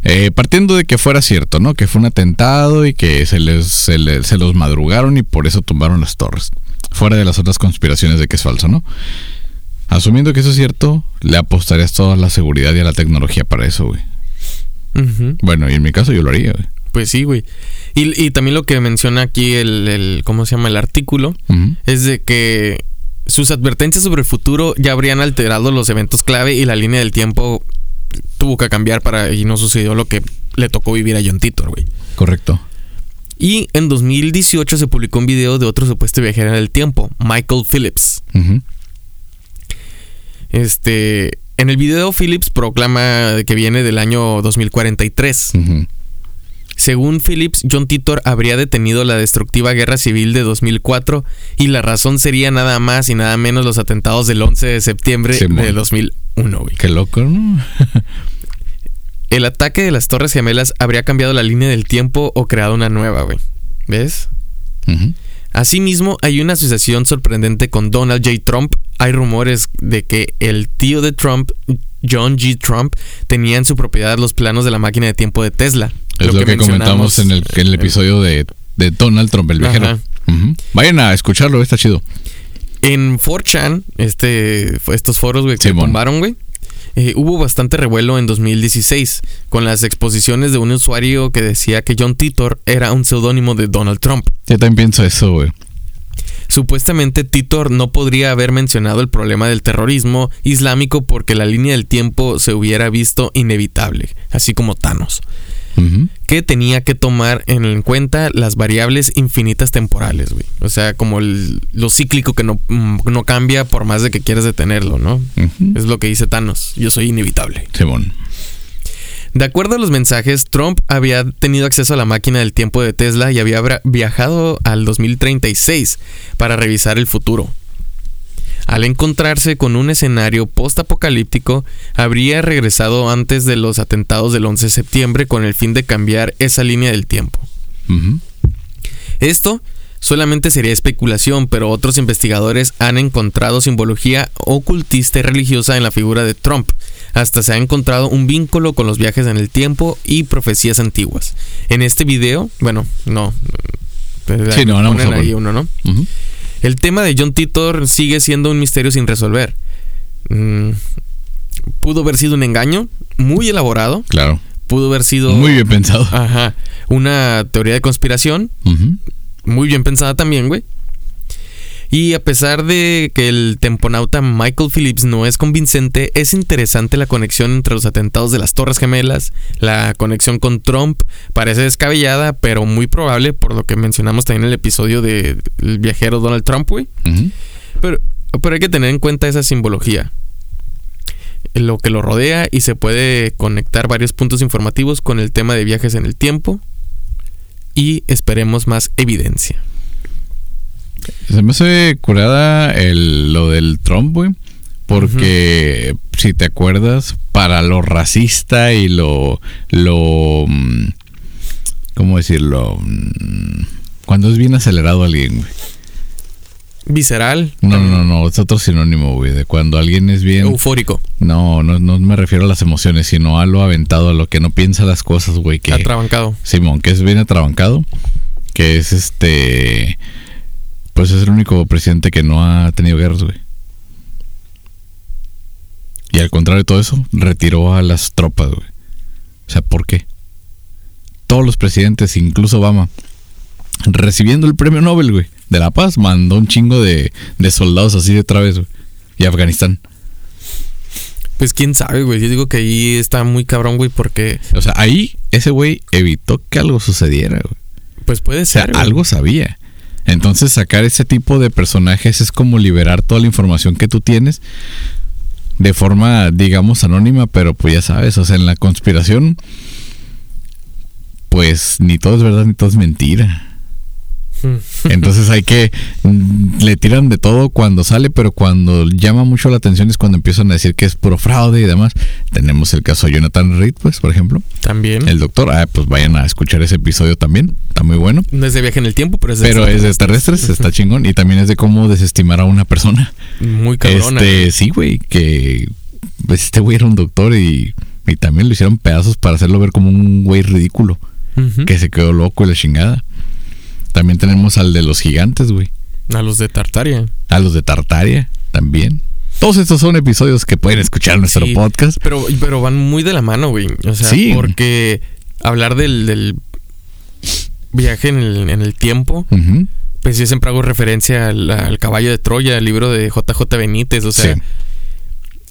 Eh, partiendo de que fuera cierto, ¿no? Que fue un atentado y que se les, se los madrugaron y por eso tumbaron las torres. Fuera de las otras conspiraciones de que es falso, ¿no? Asumiendo que eso es cierto, le apostarías toda la seguridad y a la tecnología para eso, güey. Bueno, y en mi caso yo lo haría, güey. Pues sí, güey. Y, también lo que menciona aquí el, ¿cómo se llama? El artículo, es de que sus advertencias sobre el futuro ya habrían alterado los eventos clave y la línea del tiempo tuvo que cambiar para y no sucedió lo que le tocó vivir a John Titor, güey. Correcto. Y en 2018 se publicó un video de otro supuesto viajero del tiempo, Michael Phillips. Este, en el video Phillips proclama que viene del año 2043. Según Phillips, John Titor habría detenido la destructiva guerra civil de 2004 y la razón sería nada más y nada menos los atentados del 11 de septiembre de 2001. Güey. Qué loco, ¿no? El ataque de las Torres Gemelas habría cambiado la línea del tiempo o creado una nueva, güey. ¿Ves? Asimismo, hay una asociación sorprendente con Donald J. Trump. Hay rumores de que el tío de Trump, John G. Trump, tenía en su propiedad los planos de la máquina de tiempo de Tesla. Es lo, que, comentamos en el, el episodio de, Donald Trump, el viajero. Vayan a escucharlo, está chido. En 4chan, este, estos foros, güey, que sí, bombaron, güey. Eh, hubo bastante revuelo en 2016 con las exposiciones de un usuario que decía que John Titor era un seudónimo de Donald Trump. Yo también pienso eso, güey. Supuestamente Titor no podría haber mencionado el problema del terrorismo islámico porque la línea del tiempo se hubiera visto inevitable, así como Thanos que tenía que tomar en cuenta las variables infinitas temporales, güey. O sea, como lo cíclico que no, mm, no, cambia por más de que quieras detenerlo, ¿no? Es lo que dice Thanos. Yo soy inevitable. Simón. De acuerdo a los mensajes, Trump había tenido acceso a la máquina del tiempo de Tesla y había viajado al 2036 para revisar el futuro. Al encontrarse con un escenario post-apocalíptico, habría regresado antes de los atentados del 11 de septiembre con el fin de cambiar esa línea del tiempo. Esto solamente sería especulación, pero otros investigadores han encontrado simbología ocultista y religiosa en la figura de Trump. Hasta se ha encontrado un vínculo con los viajes en el tiempo y profecías antiguas. En este video, bueno, no. Sí, no, no ahí uno, ¿no? El tema de John Titor sigue siendo un misterio sin resolver. Mm, pudo haber sido un engaño muy elaborado. Claro. Pudo haber sido. Muy bien pensado. Ajá. Una teoría de conspiración Ujú. muy bien pensada también, güey. Y a pesar de que el temponauta Michael Phillips no es convincente, es interesante la conexión entre los atentados de las Torres Gemelas, la conexión con Trump, parece descabellada, pero muy probable, por lo que mencionamos también en el episodio del viajero Donald Trump, güey. Pero, pero hay que tener en cuenta esa simbología, lo que lo rodea y se puede conectar varios puntos informativos con el tema de viajes en el tiempo y esperemos más evidencia. Se me hace curada el, lo del Trump, güey. Porque, si te acuerdas, para lo racista y lo. lo mm, ¿Cómo decirlo? Mm, Cuando es bien acelerado alguien, güey. Visceral, No, no, no, es otro sinónimo, güey. De cuando alguien es bien. eufórico, No, no, no me refiero a las emociones, sino a lo aventado, a lo que no piensa las cosas, güey. Que, atrabancado. Simón, que es bien atrabancado, que es este, pues es el único presidente que no ha tenido guerras, güey. Y al contrario de todo eso, retiró a las tropas, güey. O sea, ¿por qué? Todos los presidentes, incluso Obama, recibiendo el premio Nobel, güey, de la paz, mandó un chingo de, de soldados así de otra vez, güey. Y Afganistán. Pues quién sabe, güey. Yo digo que ahí está muy cabrón, güey, porque O sea, ahí ese güey evitó que algo sucediera, güey. pues puede O sea, ser. algo sabía. Entonces sacar ese tipo de personajes es como liberar toda la información que tú tienes de forma, digamos, anónima, pero pues ya sabes, o sea, en la conspiración, pues ni todo es verdad ni todo es mentira. Entonces hay que mm, le tiran de todo cuando sale, pero cuando llama mucho la atención es cuando empiezan a decir que es puro fraude y demás. Tenemos el caso de Jonathan Reed, pues, por ejemplo, También. el doctor. Ah, pues vayan a escuchar ese episodio también, está muy bueno. No es de viaje en el tiempo, pero es de Pero es de extraterrestres, está chingón. Y también es de cómo desestimar a una persona. Muy cabrona. Este, sí, güey, que pues, este güey era un doctor y, y también lo hicieron pedazos para hacerlo ver como un güey ridículo, que se quedó loco y la chingada. También tenemos al de los gigantes, güey. A los de Tartaria. A los de Tartaria, también. Todos estos son episodios que pueden escuchar en nuestro Sí. podcast. Pero, pero van muy de la mano, güey. O sea, Sí. porque hablar del, del viaje en el, en el tiempo, pues yo siempre hago referencia al, al caballo de Troya, el libro de JJ Benítez, o sea, Sí.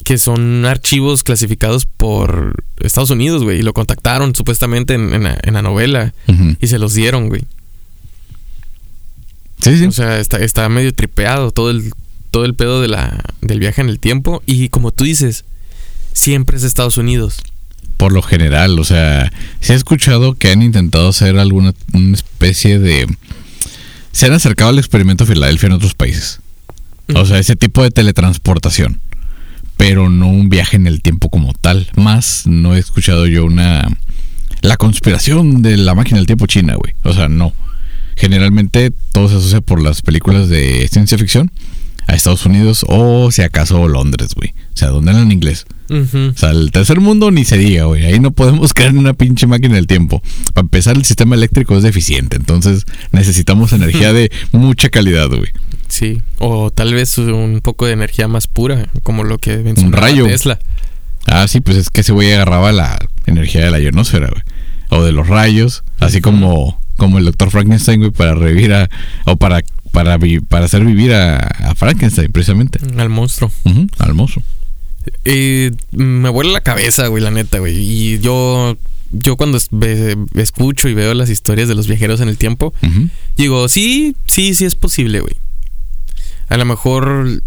que son archivos clasificados por Estados Unidos, güey, y lo contactaron supuestamente en, en la, en la novela y se los dieron, güey. Sí, sí. O sea, está, está medio tripeado todo el, todo el pedo de la, del viaje en el tiempo y como tú dices, siempre es Estados Unidos. Por lo general, o sea, se ha escuchado que han intentado hacer alguna una especie de... Se han acercado al experimento Filadelfia en otros países. O sea, ese tipo de teletransportación. Pero no un viaje en el tiempo como tal. Más, no he escuchado yo una... La conspiración de la máquina del tiempo china, güey. O sea, no. Generalmente todo se asocia por las películas de ciencia ficción a Estados Unidos o si acaso Londres, güey. O sea, donde hablan inglés. O sea, el tercer mundo ni se diga, güey. Ahí no podemos crear una pinche máquina del tiempo. Para empezar, el sistema eléctrico es deficiente. Entonces, necesitamos energía de mucha calidad, güey. Sí, o tal vez un poco de energía más pura, como lo que mencionaba rayo. Tesla. Ah, sí, pues es que ese güey agarraba la energía de la ionosfera, güey. O de los rayos. Así como, como el doctor Frankenstein, güey, para revivir a. O para, para, vi- para hacer vivir a, a Frankenstein, precisamente. Al monstruo. Ujú, al monstruo. Eh, me vuela la cabeza, güey, la neta, güey. Y yo, yo cuando es- ve- escucho y veo las historias de los viajeros en el tiempo, digo, sí, sí, sí es posible, güey. A lo mejor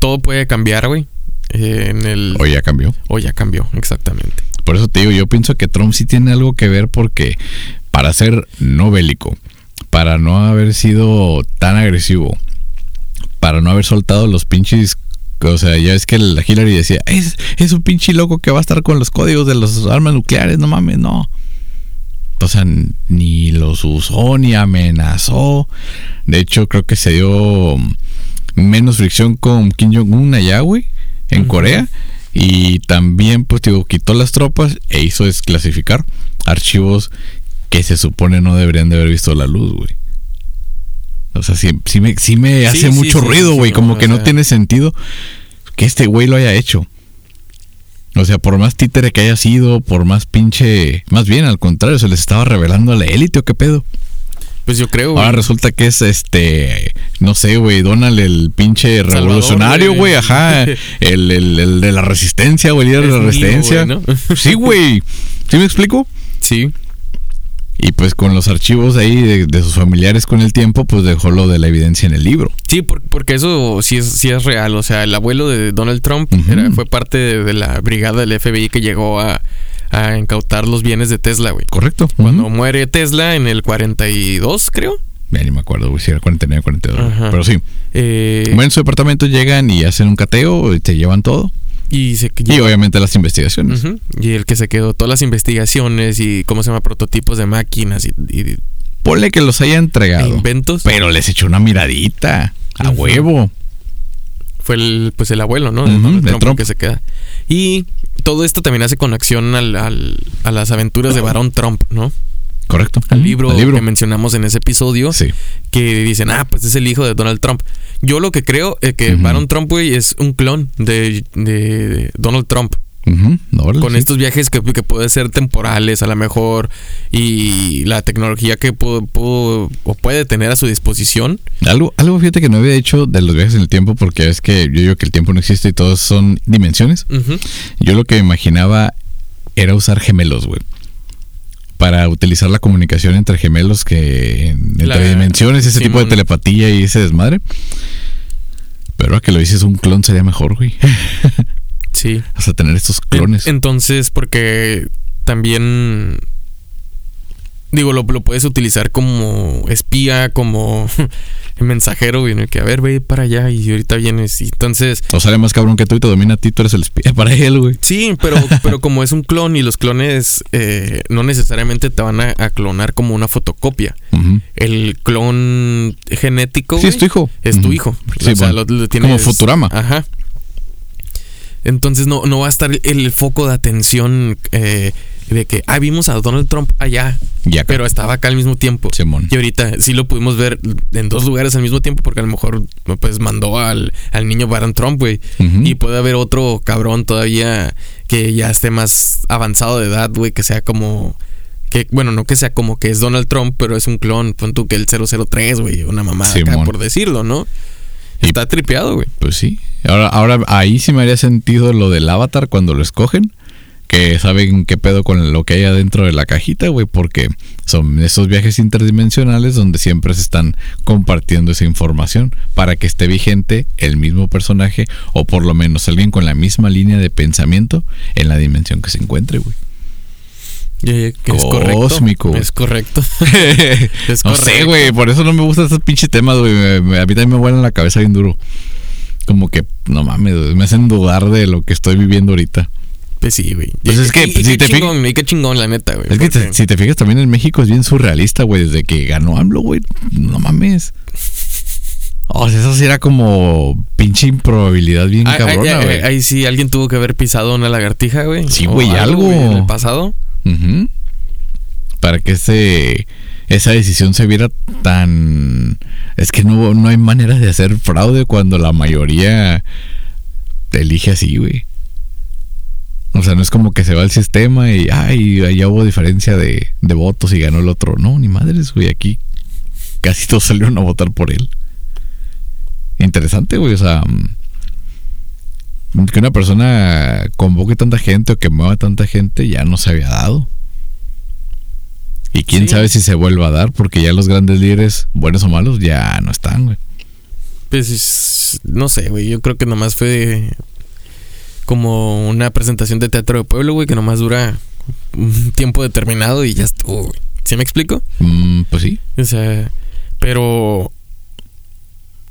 todo puede cambiar, güey. eh, en el... O ya cambió. O ya cambió, exactamente. Por eso te digo, yo pienso que Trump sí tiene algo que ver porque para ser no bélico, para no haber sido tan agresivo, para no haber soltado los pinches. O sea, ya es que la Hillary decía, es, es un pinche loco que va a estar con los códigos de las armas nucleares, no mames, no. O sea, ni los usó ni amenazó. De hecho, creo que se dio menos fricción con Kim Jong-un allá, güey, en Corea. Y también, pues, digo, quitó las tropas e hizo desclasificar archivos que se supone no deberían de haber visto la luz, güey. O sea, sí, sí me, sí me hace mucho ruido, güey. como que no tiene sentido que este güey lo haya hecho. O sea, por más títere que haya sido, por más pinche. Más bien, al contrario, se les estaba revelando a la élite o qué pedo. Pues yo creo. Ahora resulta que es este. No sé, güey. Donald, el pinche revolucionario, güey. Ajá. El, el, de la resistencia, güey. El líder de la resistencia. Sí, güey. ¿Sí me explico? Sí. Y pues con los archivos ahí de, sus familiares con el tiempo, pues dejó lo de la evidencia en el libro. Sí, porque eso sí es, sí es real. O sea, el abuelo de Donald Trump fue parte de, la brigada del FBI que llegó a, incautar los bienes de Tesla, güey. Correcto. Cuando muere Tesla en el 42, creo. Ya ni me acuerdo, güey, si era 49 42. Pero sí. Eh, en su departamento llegan y hacen un cateo y te llevan todo. Y, obviamente las investigaciones. Y el que se quedó todas las investigaciones y cómo se llama prototipos de máquinas y, Ponle que los haya entregado. inventos. Pero les echó una miradita. A huevo. Fue el, pues el abuelo, ¿no? el Trump, que se queda. Y todo esto también hace conexión al, a las aventuras de Barón Trump, ¿no? Correcto. Al libro, libro, que mencionamos en ese episodio. Sí. Que dicen, ah, pues es el hijo de Donald Trump. Yo lo que creo es que Baron Trump, güey, es un clon de, de Donald Trump. con estos viajes que, que pueden ser temporales a lo mejor y la tecnología que pudo, o puede tener a su disposición. Algo, algo fíjate que no había hecho de los viajes en el tiempo porque es que yo digo que el tiempo no existe y todos son dimensiones. Yo lo que imaginaba era usar gemelos, güey para utilizar la comunicación entre gemelos que entre dimensiones, ese tipo de telepatía y ese desmadre. Pero a que lo dices un clon sería mejor, güey. Sí. Hasta tener estos clones. Entonces, porque también digo, lo, lo puedes utilizar como espía, como mensajero, en el que, a ver, ve para allá y ahorita vienes. Y entonces. O sale más cabrón que tú y te domina a ti, tú eres el espía para él, güey. Sí, pero, pero como es un clon y los clones eh, no necesariamente te van a, clonar como una fotocopia. El clon genético. Sí, es tu hijo. Es tu hijo. Sí, como Futurama. Ajá. Entonces no, no va a estar el foco de atención eh, de que, ah, vimos a Donald Trump allá, pero estaba acá al mismo tiempo. Y ahorita sí lo pudimos ver en dos lugares al mismo tiempo porque a lo mejor pues mandó al, niño Baron Trump, güey. Y puede haber otro cabrón todavía que ya esté más avanzado de edad, güey, que sea como... Que, bueno, no que sea como que es Donald Trump, pero es un clon, pon tú que el 003, güey, una mamada acá, por decirlo, ¿no? Está tripeado, güey. Pues sí. Ahora, ahora ahí sí me haría sentido lo del avatar cuando lo escogen que saben qué pedo con lo que hay adentro de la cajita, güey, porque son esos viajes interdimensionales donde siempre se están compartiendo esa información para que esté vigente el mismo personaje o por lo menos alguien con la misma línea de pensamiento en la dimensión que se encuentre, güey. Es Cósmico. Es correcto. es no sé, güey. Por eso no me gustan estos pinches temas, güey. a mí también me vuelan la cabeza bien duro. Como que, no mames, me hacen dudar de lo que estoy viviendo ahorita. Pues sí, güey. Pues es que, si te fijas. qué chingón, la neta, güey. Es que si te fijas, también en México es bien surrealista, güey. Desde que ganó AMLO, güey. No mames. O sea, eso sí era como pinche improbabilidad bien cabrona, güey. Ahí sí, alguien tuvo que haber pisado una lagartija, güey. Sí, güey, algo. En el pasado. Para que ese, esa decisión se viera tan... Es que no, no hay manera de hacer fraude cuando la mayoría te elige así, güey. O sea, no es como que se va el sistema y, ay, allá hubo diferencia de, votos y ganó el otro. No, ni madres, güey, aquí casi todos salieron a votar por él. Interesante, güey, o sea, mm, que una persona convoque tanta gente o que mueva tanta gente ya no se había dado. Y quién sabe si se vuelva a dar, porque ya los grandes líderes, buenos o malos, ya no están, güey. Pues no sé, güey. Yo creo que nomás fue como una presentación de teatro de pueblo, güey, que nomás dura un tiempo determinado y ya estuvo, ¿Sí me explico? Mm, pues sí. O sea, pero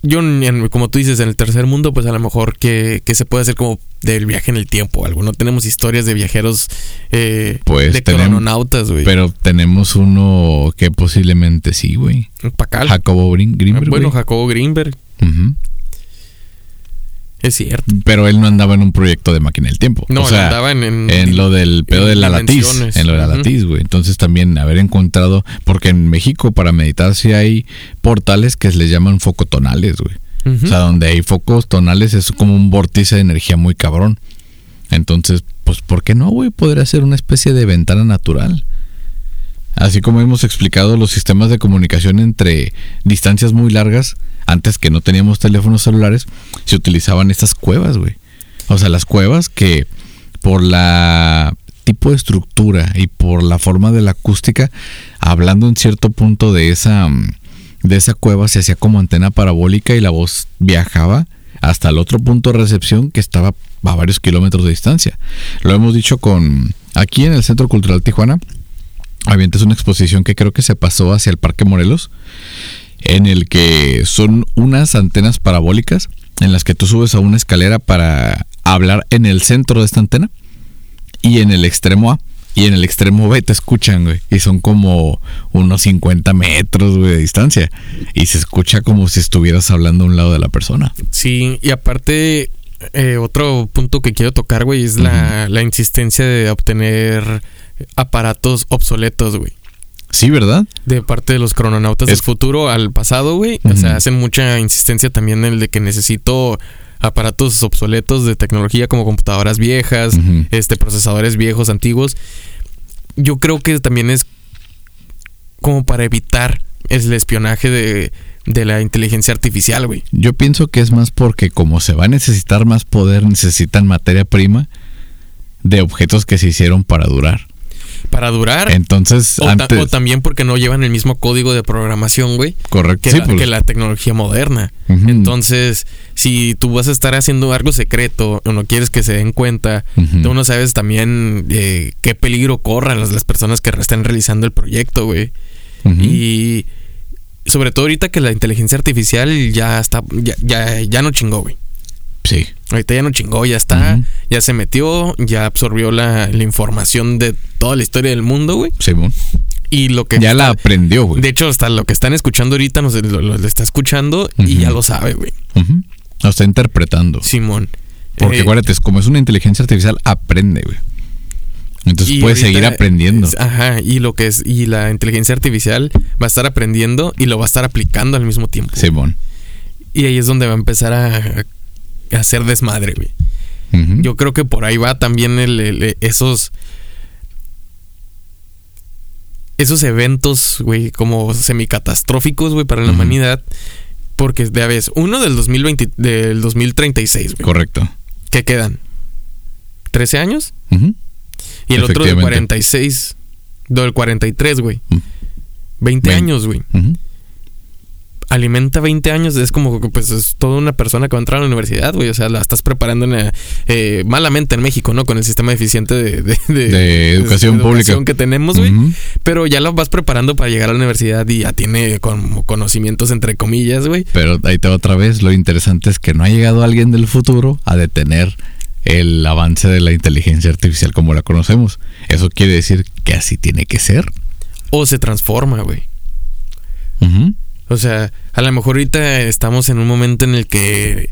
yo, como tú dices, en el tercer mundo, pues a lo mejor que, que se puede hacer como del viaje en el tiempo o algo. No tenemos historias de viajeros eh, Pues de crononautas, güey. Pero tenemos uno que posiblemente sí, güey. Pacal. Jacobo Grinberg. bueno. Jacobo Greenberg, Ujú. Es cierto. Pero él no andaba en un proyecto de máquina del tiempo. No, o sea, andaba en, en, en lo del pedo de la latiz. En lo de la latiz, güey. Entonces también haber encontrado. Porque en México para meditar sí hay portales que se les llaman focotonales, güey. O sea, donde hay focos tonales es como un vórtice de energía muy cabrón. Entonces, pues, ¿por qué no, güey? Podría ser una especie de ventana natural. Así como hemos explicado los sistemas de comunicación entre distancias muy largas, antes que no teníamos teléfonos celulares, se utilizaban estas cuevas, güey. O sea, las cuevas que por la tipo de estructura y por la forma de la acústica, hablando en cierto punto de esa de esa cueva se hacía como antena parabólica y la voz viajaba hasta el otro punto de recepción que estaba a varios kilómetros de distancia. Lo hemos dicho con aquí en el Centro Cultural Tijuana. Avientes una exposición que creo que se pasó hacia el Parque Morelos, en el que son unas antenas parabólicas en las que tú subes a una escalera para hablar en el centro de esta antena y en el extremo A y en el extremo B te escuchan, güey. Y son como unos 50 metros, güey, de distancia. Y se escucha como si estuvieras hablando a un lado de la persona. Sí, y aparte, eh, otro punto que quiero tocar, güey, es la, la insistencia de obtener aparatos obsoletos, güey. Sí, ¿verdad? De parte de los crononautas Es- del futuro al pasado, güey. O sea, hacen mucha insistencia también en el de que necesito aparatos obsoletos de tecnología como computadoras viejas, este procesadores viejos, antiguos. Yo creo que también es como para evitar el espionaje de, de la inteligencia artificial, güey. Yo pienso que es más porque como se va a necesitar más poder, necesitan materia prima de objetos que se hicieron para durar. Para durar. Entonces, O, ta- antes... o también porque no llevan el mismo código de programación, güey, correcto. que, Sí, la, pues, que la tecnología moderna. Entonces, si tú vas a estar haciendo algo secreto o no quieres que se den cuenta, tú no sabes también eh, qué peligro corran las, las personas que están realizando el proyecto, güey. Y sobre todo ahorita que la inteligencia artificial ya está, ya, ya, ya no chingó, güey. Sí. Ahorita ya no chingó, ya está, ya se metió, ya absorbió la, la información de toda la historia del mundo, güey. Simón. Y lo que Ya la aprendió, güey. de hecho, hasta lo que están escuchando ahorita nos, lo, lo- está escuchando y ya lo sabe, güey. Ujú. Lo está interpretando. Simón. Porque Eh, acuérdate, como es una inteligencia artificial, aprende, güey. Entonces puede ahorita seguir aprendiendo. ajá, y lo que es, y la inteligencia artificial va a estar aprendiendo y lo va a estar aplicando al mismo tiempo. Simón. Y ahí es donde va a empezar a hacer desmadre, güey. Ujú. Yo creo que por ahí va también el, el- esos. Esos eventos, güey, como semicatastróficos, güey, para la Ujú. humanidad. Porque, de vez, uno del 2020, del 2036, güey. Correcto. ¿Qué quedan? ¿13 años? Ujú. Y el otro del Efectivamente. 46. Del 43, güey. Mm. 20 Vein- años, güey. Alimenta 20 años. Es como que, pues, es toda una persona que va a entrar a la universidad, güey. O sea, la estás preparando en, la- eh, malamente en México, ¿no? Con el sistema deficiente de, de, de- De educación pública. que tenemos, güey. Pero ya lo vas preparando para llegar a la universidad y ya tiene como conocimientos entre comillas, güey. Pero ahí te va otra vez. Lo interesante es que no ha llegado alguien del futuro a detener el avance de la inteligencia artificial como la conocemos. Eso quiere decir que así tiene que ser. O se transforma, güey. O sea, a lo mejor ahorita estamos en un momento en el que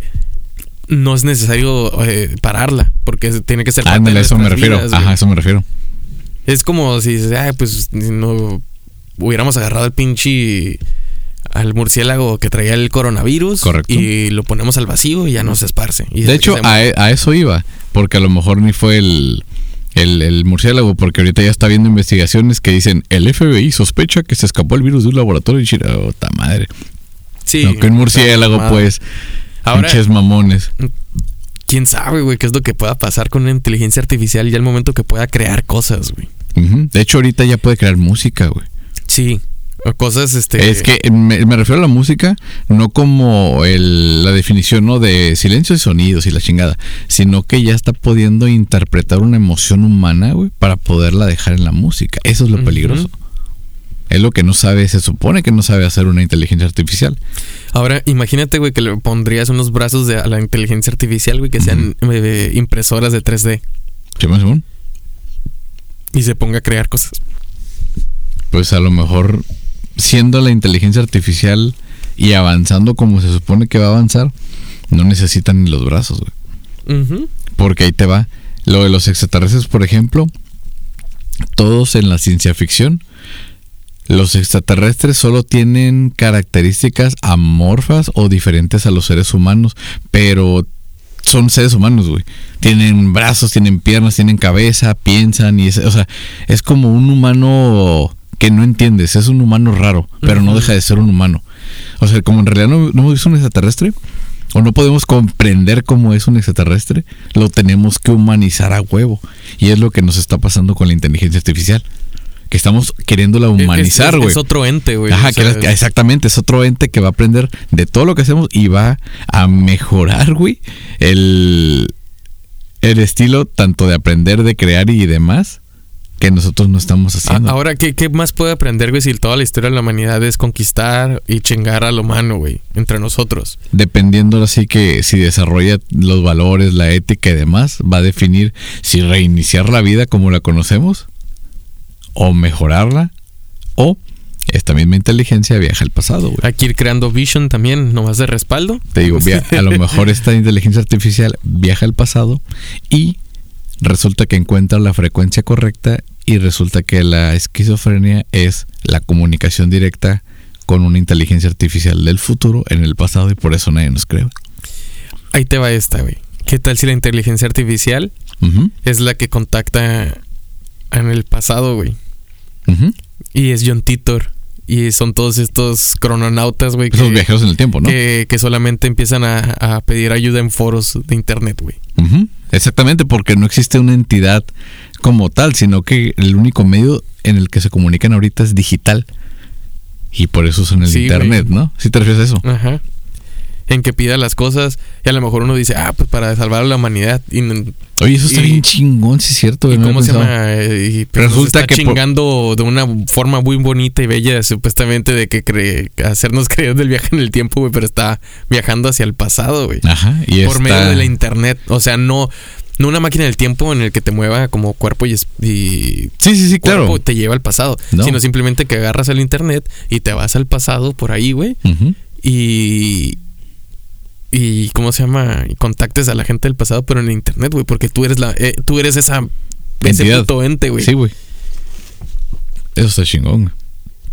no es necesario eh, pararla, porque tiene que ser parte de Ándale, a eso me refiero. vidas. Ajá, a eso me refiero. Es como si dices, ay, pues no hubiéramos agarrado al pinche al murciélago que traía el coronavirus Correcto. y lo ponemos al vacío y ya no se esparce. Y De hecho, a, e- a eso iba, porque a lo mejor ni fue el, el, el murciélago, porque ahorita ya está viendo investigaciones que dicen el FBI sospecha que se escapó el virus de un laboratorio y chira, ¡ota madre! sí, no, que un murciélago, pues, Ahora, pinches mamones. quién sabe, güey, qué es lo que pueda pasar con una inteligencia artificial ya el momento que pueda crear cosas, güey. De hecho, ahorita ya puede crear música, güey. Sí, cosas, este... Es que me, me refiero a la música, no como el- la definición ¿no? de silencios y sonidos y la chingada, sino que ya está pudiendo interpretar una emoción humana, güey, para poderla dejar en la música. Eso es lo peligroso. Es lo que no sabe, se supone que no sabe hacer una inteligencia artificial. Ahora, imagínate, güey, que le pondrías unos brazos de, a la inteligencia artificial, güey, que sean eh, impresoras de 3D. ¿Qué más, Simón? Y se ponga a crear cosas. Pues a lo mejor, siendo la inteligencia artificial y avanzando como se supone que va a avanzar, no necesitan ni los brazos, güey. Porque ahí te va. Lo de los extraterrestres, por ejemplo, todos en la ciencia ficción, los extraterrestres solo tienen características amorfas o diferentes a los seres humanos, pero son seres humanos, güey. Tienen brazos, tienen piernas, tienen cabeza, piensan y es, o sea, es como un humano que no entiendes, es un humano raro, pero no deja de ser un humano. O sea, como en realidad no, no hemos visto un extraterrestre, o no podemos comprender cómo es un extraterrestre, lo tenemos que humanizar a huevo. Y es lo que nos está pasando con la inteligencia artificial. Que estamos queriéndola humanizar, Es- es- güey. Es, otro ente, güey. Ajá, O sea, exactamente, es otro ente que va a aprender de todo lo que hacemos y va a mejorar, güey, el, el estilo tanto de aprender, de crear y demás que nosotros no estamos a- haciendo. Ahora, ¿qué, ¿qué más puede aprender, güey, si toda la historia de la humanidad es conquistar y chingar al humano, güey, entre nosotros? Dependiendo así que si desarrolla los valores, la ética y demás, va a definir si reiniciar la vida como la conocemos o mejorarla o esta misma inteligencia viaja al pasado, güey. Hay que ir creando vision también, nomás de respaldo. Te digo, a lo mejor esta inteligencia artificial viaja al pasado y resulta que encuentra la frecuencia correcta y resulta que la esquizofrenia es la comunicación directa con una inteligencia artificial del futuro en el pasado y por eso nadie nos cree. Ahí te va esta, güey. ¿Qué tal si la inteligencia artificial es la que contacta en el pasado, güey? ujú. Y es John Titor. Y son todos estos crononautas, güey, Esos que, viajeros en el tiempo, ¿no? que, que solamente empiezan a, a pedir ayuda en foros de internet, güey. Ujú, Exactamente, porque no existe una entidad como tal, sino que el único medio en el que se comunican ahorita es digital. Y por eso son el Sí, internet, güey. ¿no? ¿Sí te refieres a eso? Ajá. En que pida las cosas y a lo mejor uno dice, ah, pues para salvar a la humanidad. Y, Oye, eso está Y- bien chingón, sí es cierto. y no cómo se llama. Eh, Y pues, Resulta está que por- chingando de una forma muy bonita y bella, supuestamente, de que cree, hacernos creer del viaje en el tiempo, güey, pero está viajando hacia el pasado, güey. Ajá, y por está- medio de la internet. O sea, no, no una máquina del tiempo en el que te mueva como cuerpo y, y Sí, sí, sí, cuerpo claro. te lleva al pasado. No. Sino simplemente que agarras el internet y te vas al pasado por ahí, güey. Ujú. Y. Y ¿cómo se llama? Y contactes a la gente del pasado, pero en internet, güey. Porque tú eres la, eh, tú eres esa ese puto ente, güey. Sí, güey. Eso está chingón.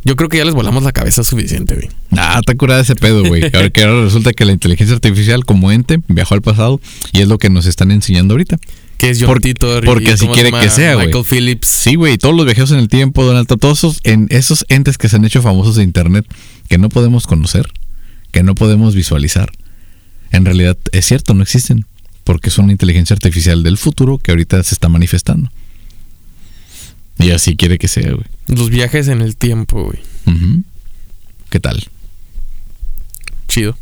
Yo creo que ya les volamos la cabeza suficiente, güey. Ah, está curada ese pedo, güey. Ahora que ahora resulta que la inteligencia artificial como ente viajó al pasado y es lo que nos están enseñando ahorita. Que es John Por- Titor y porque así ¿cómo se quiere que sea, güey. Michael Phillips. Sí, güey, todos los viajeros en el tiempo, Donald todos esos, en esos entes que se han hecho famosos de internet que no podemos conocer, que no podemos visualizar. En realidad es cierto, no existen, porque son una inteligencia artificial del futuro que ahorita se está manifestando. Y así quiere que sea, güey. Los viajes en el tiempo, güey. ¿Qué tal? Chido.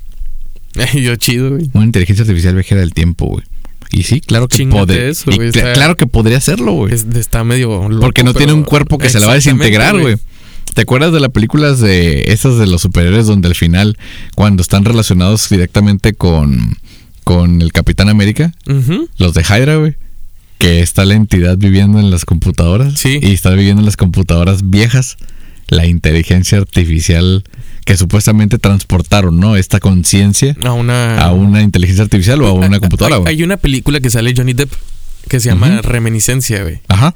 Yo chido, güey. Una inteligencia artificial viajera del tiempo, güey. Y sí, claro que está- claro que podría hacerlo, güey. Es- está medio loco, Porque no tiene un cuerpo que se la va a desintegrar, güey. ¿Te acuerdas de las películas de esas de los superhéroes donde al final, cuando están relacionados directamente con, con el Capitán América, los de Hydra, güey? Que está la entidad viviendo en las computadoras. Sí. Y está viviendo en las computadoras viejas. La inteligencia artificial que supuestamente transportaron, ¿no? Esta conciencia A una. a una inteligencia artificial o a una Hay- computadora, güey. Hay una película que sale Johnny Depp que se llama Ujú. Reminiscencia, güey. Ajá.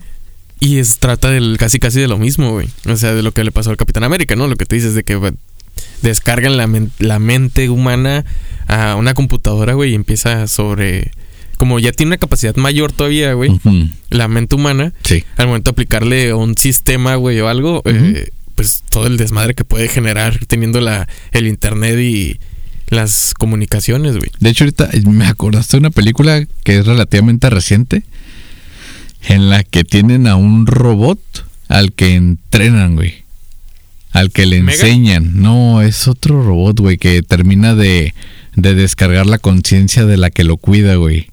Y es, trata del casi casi de lo mismo, güey. O sea, de lo que le pasó al Capitán América, ¿no? Lo que te dices de que descargan la, men- la mente humana a una computadora, güey, y empieza sobre... Como ya tiene una capacidad mayor todavía, güey, la mente humana, Sí. al momento de aplicarle un sistema, güey, o algo, eh, pues todo el desmadre que puede generar teniendo la, el internet y las comunicaciones, güey. De hecho, ahorita me acordaste de una película que es relativamente reciente, en la que tienen a un robot al que entrenan, güey. Al que le ¿Mega? enseñan. No, es otro robot, güey, que termina de, de descargar la conciencia de la que lo cuida, güey.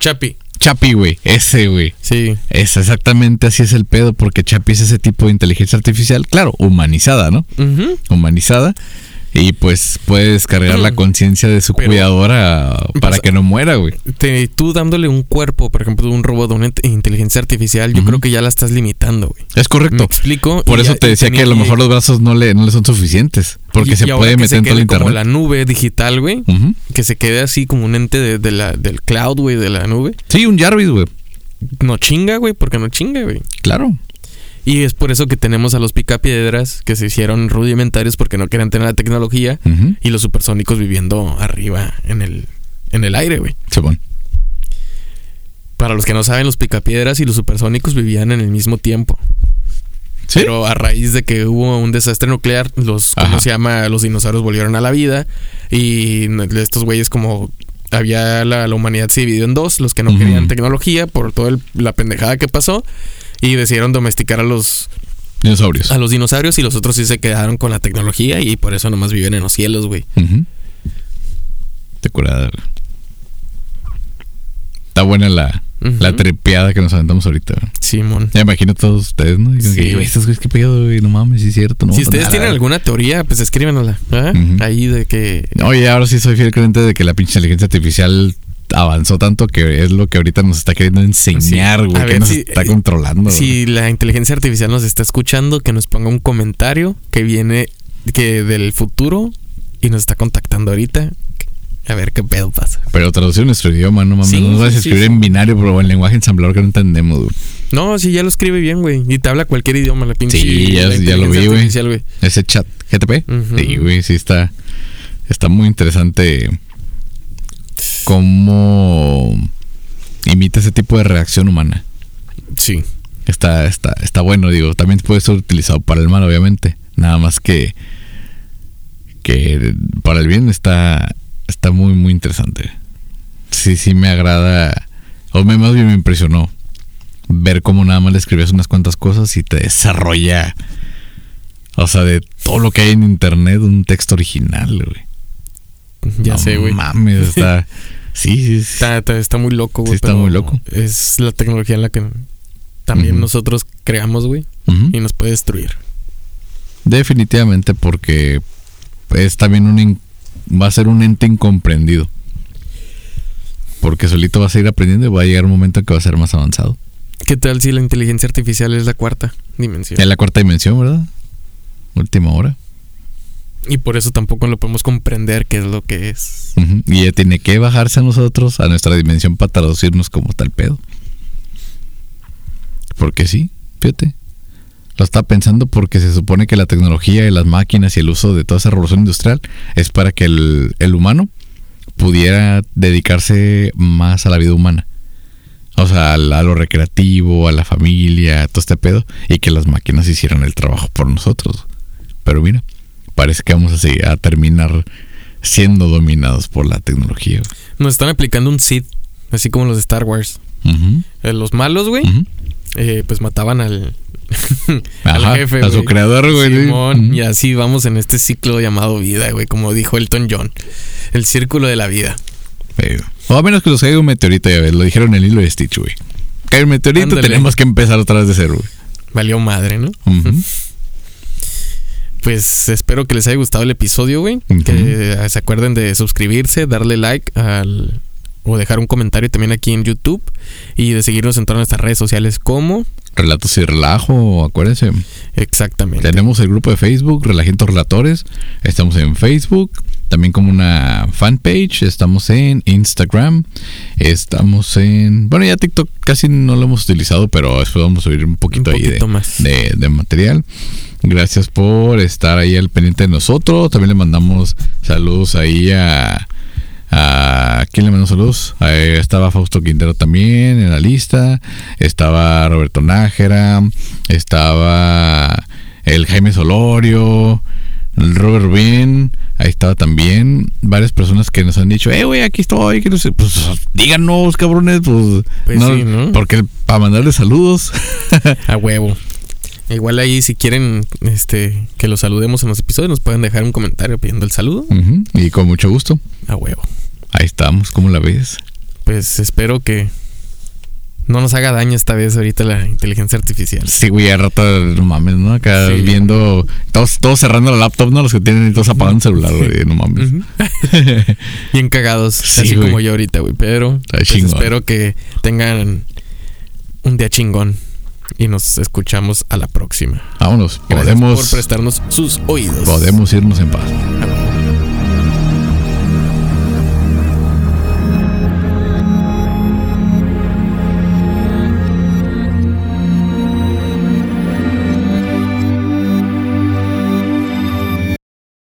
Chapi. Chapi, güey, ese, güey. Sí. Es exactamente así es el pedo, porque Chapi es ese tipo de inteligencia artificial, claro, humanizada, ¿no? Humanizada. Y pues puede descargar la conciencia de su. Pero- cuidadora para Pues- que no muera, güey. Te- tú dándole un cuerpo, por ejemplo, de un robot, de una int- inteligencia artificial, yo creo que ya la estás limitando, güey. Es correcto. Me explico. Por Y eso ya- te decía que a lo mejor los brazos no le, no le son suficientes. Porque y- se y puede meter en todo el quede como internet. la nube digital, güey. Que se quede así como un ente de, de la, del cloud, güey, de la nube. Sí, un Jarvis, güey. No chinga, güey, porque no chinga, güey. Claro. Y es por eso que tenemos a los picapiedras que se hicieron rudimentarios porque no querían tener la tecnología y los supersónicos viviendo arriba en el, en el aire, güey. Para los que no saben, los picapiedras y los supersónicos vivían en el mismo tiempo. Sí. Pero a raíz de que hubo un desastre nuclear, los, ¿cómo Ajá. se llama? Los dinosaurios volvieron a la vida y estos güeyes como había la, la humanidad se dividió en dos, los que no querían tecnología por toda la pendejada que pasó y decidieron domesticar a los Dinosaurios. a los dinosaurios y los otros sí se quedaron con la tecnología y por eso nomás viven en los cielos, güey. Ujú. Te curada. Está buena la, la trepeada que nos aventamos ahorita. Simón. Ya imagino todos ustedes, ¿no? Digan Sí. que, "Güey, estos güeyes, qué pedo, güey, no mames, sí es cierto. No, si ustedes nada, tienen güey". alguna teoría, pues. Ujú. Ahí de que Oye, ahora sí soy fiel creyente de que la pinche inteligencia artificial avanzó tanto que es lo que ahorita nos está queriendo enseñar, güey, que nos si- está controlando. Si la inteligencia artificial nos está escuchando, que nos ponga un comentario que viene que del futuro y nos está contactando ahorita. A ver qué pedo pasa. Pero traducir nuestro idioma, no mames. Sí, no nos vas a escribir sí. en binario, pero en lenguaje ensamblador que no entendemos, güey. No, sí, ya lo escribe bien, güey. Y te habla cualquier idioma, la pinche. Sí, ya- lo vi, güey. Ese chat GTP. Ujú. Sí, güey, sí está. Está muy interesante cómo imita ese tipo de reacción humana. Sí. Está, está, está bueno, digo. También puede ser utilizado para el mal, obviamente. Nada más que. Que para el bien está. Está muy, muy interesante. Sí, sí me agrada. O me, más bien me impresionó. Ver cómo nada más le escribes unas cuantas cosas y te desarrolla. O sea, de todo lo que hay en internet, un texto original, güey. Ya No sé, güey. Mames, está. Sí, sí, sí. Está, está, está muy loco, güey. Sí, está muy loco. Es la tecnología en la que también nosotros creamos, güey. Y nos puede destruir. Definitivamente porque es también un va a ser un ente incomprendido. Porque solito vas a ir aprendiendo y va a llegar un momento en que va a ser más avanzado. ¿Qué tal si la inteligencia artificial es la cuarta dimensión? Es la cuarta dimensión, ¿verdad? Última hora. Y por eso tampoco lo podemos comprender qué es lo que es. Y ella tiene que bajarse a nosotros, a nuestra dimensión, para traducirnos como tal pedo. Porque sí, fíjate. Lo está pensando porque se supone que la tecnología y las máquinas y el uso de toda esa revolución industrial es para que el, el humano pudiera dedicarse más a la vida humana. O sea, a, lo recreativo, a la familia, a todo este pedo. Y que las máquinas hicieran el trabajo por nosotros. Pero mira, parece que vamos a, seguir, a terminar siendo dominados por la tecnología. Nos están aplicando un Sith, así como los de Star Wars. Eh, los malos, güey, eh, pues mataban al, jefe, a su güey. creador, güey. Simón, y así vamos en este ciclo llamado vida, güey, como dijo Elton John. El círculo de la vida. Eh, O a menos que nos caiga un meteorito, ya ves, lo dijeron en el hilo de Stitch, güey. Cae el meteorito, Ándale. tenemos que empezar otra vez de cero, güey. Valió madre, ¿no? Ujú. Pues espero que les haya gustado el episodio, güey. Que se acuerden de suscribirse, darle like al o dejar un comentario también aquí en YouTube y de seguirnos en todas nuestras redes sociales como Relatos y relajo, acuérdense. exactamente. Tenemos el grupo de Facebook, Relajientos Relatores. Estamos en Facebook, también como una fanpage. Estamos en Instagram. Estamos en. Bueno, ya TikTok casi no lo hemos utilizado, pero después vamos a subir un poquito, Un ahí de, poquito más. de, de material. Gracias por estar ahí al pendiente de nosotros. También le mandamos saludos ahí a. ¿A quién le mandó saludos? Estaba Fausto Quintero también en la lista. Estaba Roberto Nájera. Estaba el Jaime Solorio. Robert Rubin. Ahí estaba también. Varias personas que nos han dicho, eh, güey, aquí estoy. Que no sé. Pues díganos, cabrones. Pues, Pues sí, ¿no? Porque para mandarles saludos. A huevo. Igual ahí si quieren este que los saludemos en los episodios nos pueden dejar un comentario pidiendo el saludo. Y con mucho gusto. A huevo. Ahí estamos, ¿cómo la ves? Pues espero que no nos haga daño esta vez ahorita la inteligencia artificial. Sí, güey, a rato, no mames, ¿no? Acá Sí. viendo, todos, todos cerrando la laptop, ¿no? Los que tienen y todos apagando el celular, güey, no mames. Bien cagados, Sí, así güey. como yo ahorita, güey. Pero pues, espero que tengan un día chingón. Y nos escuchamos a la próxima. Vámonos, Gracias podemos, por prestarnos sus oídos. podemos irnos en paz.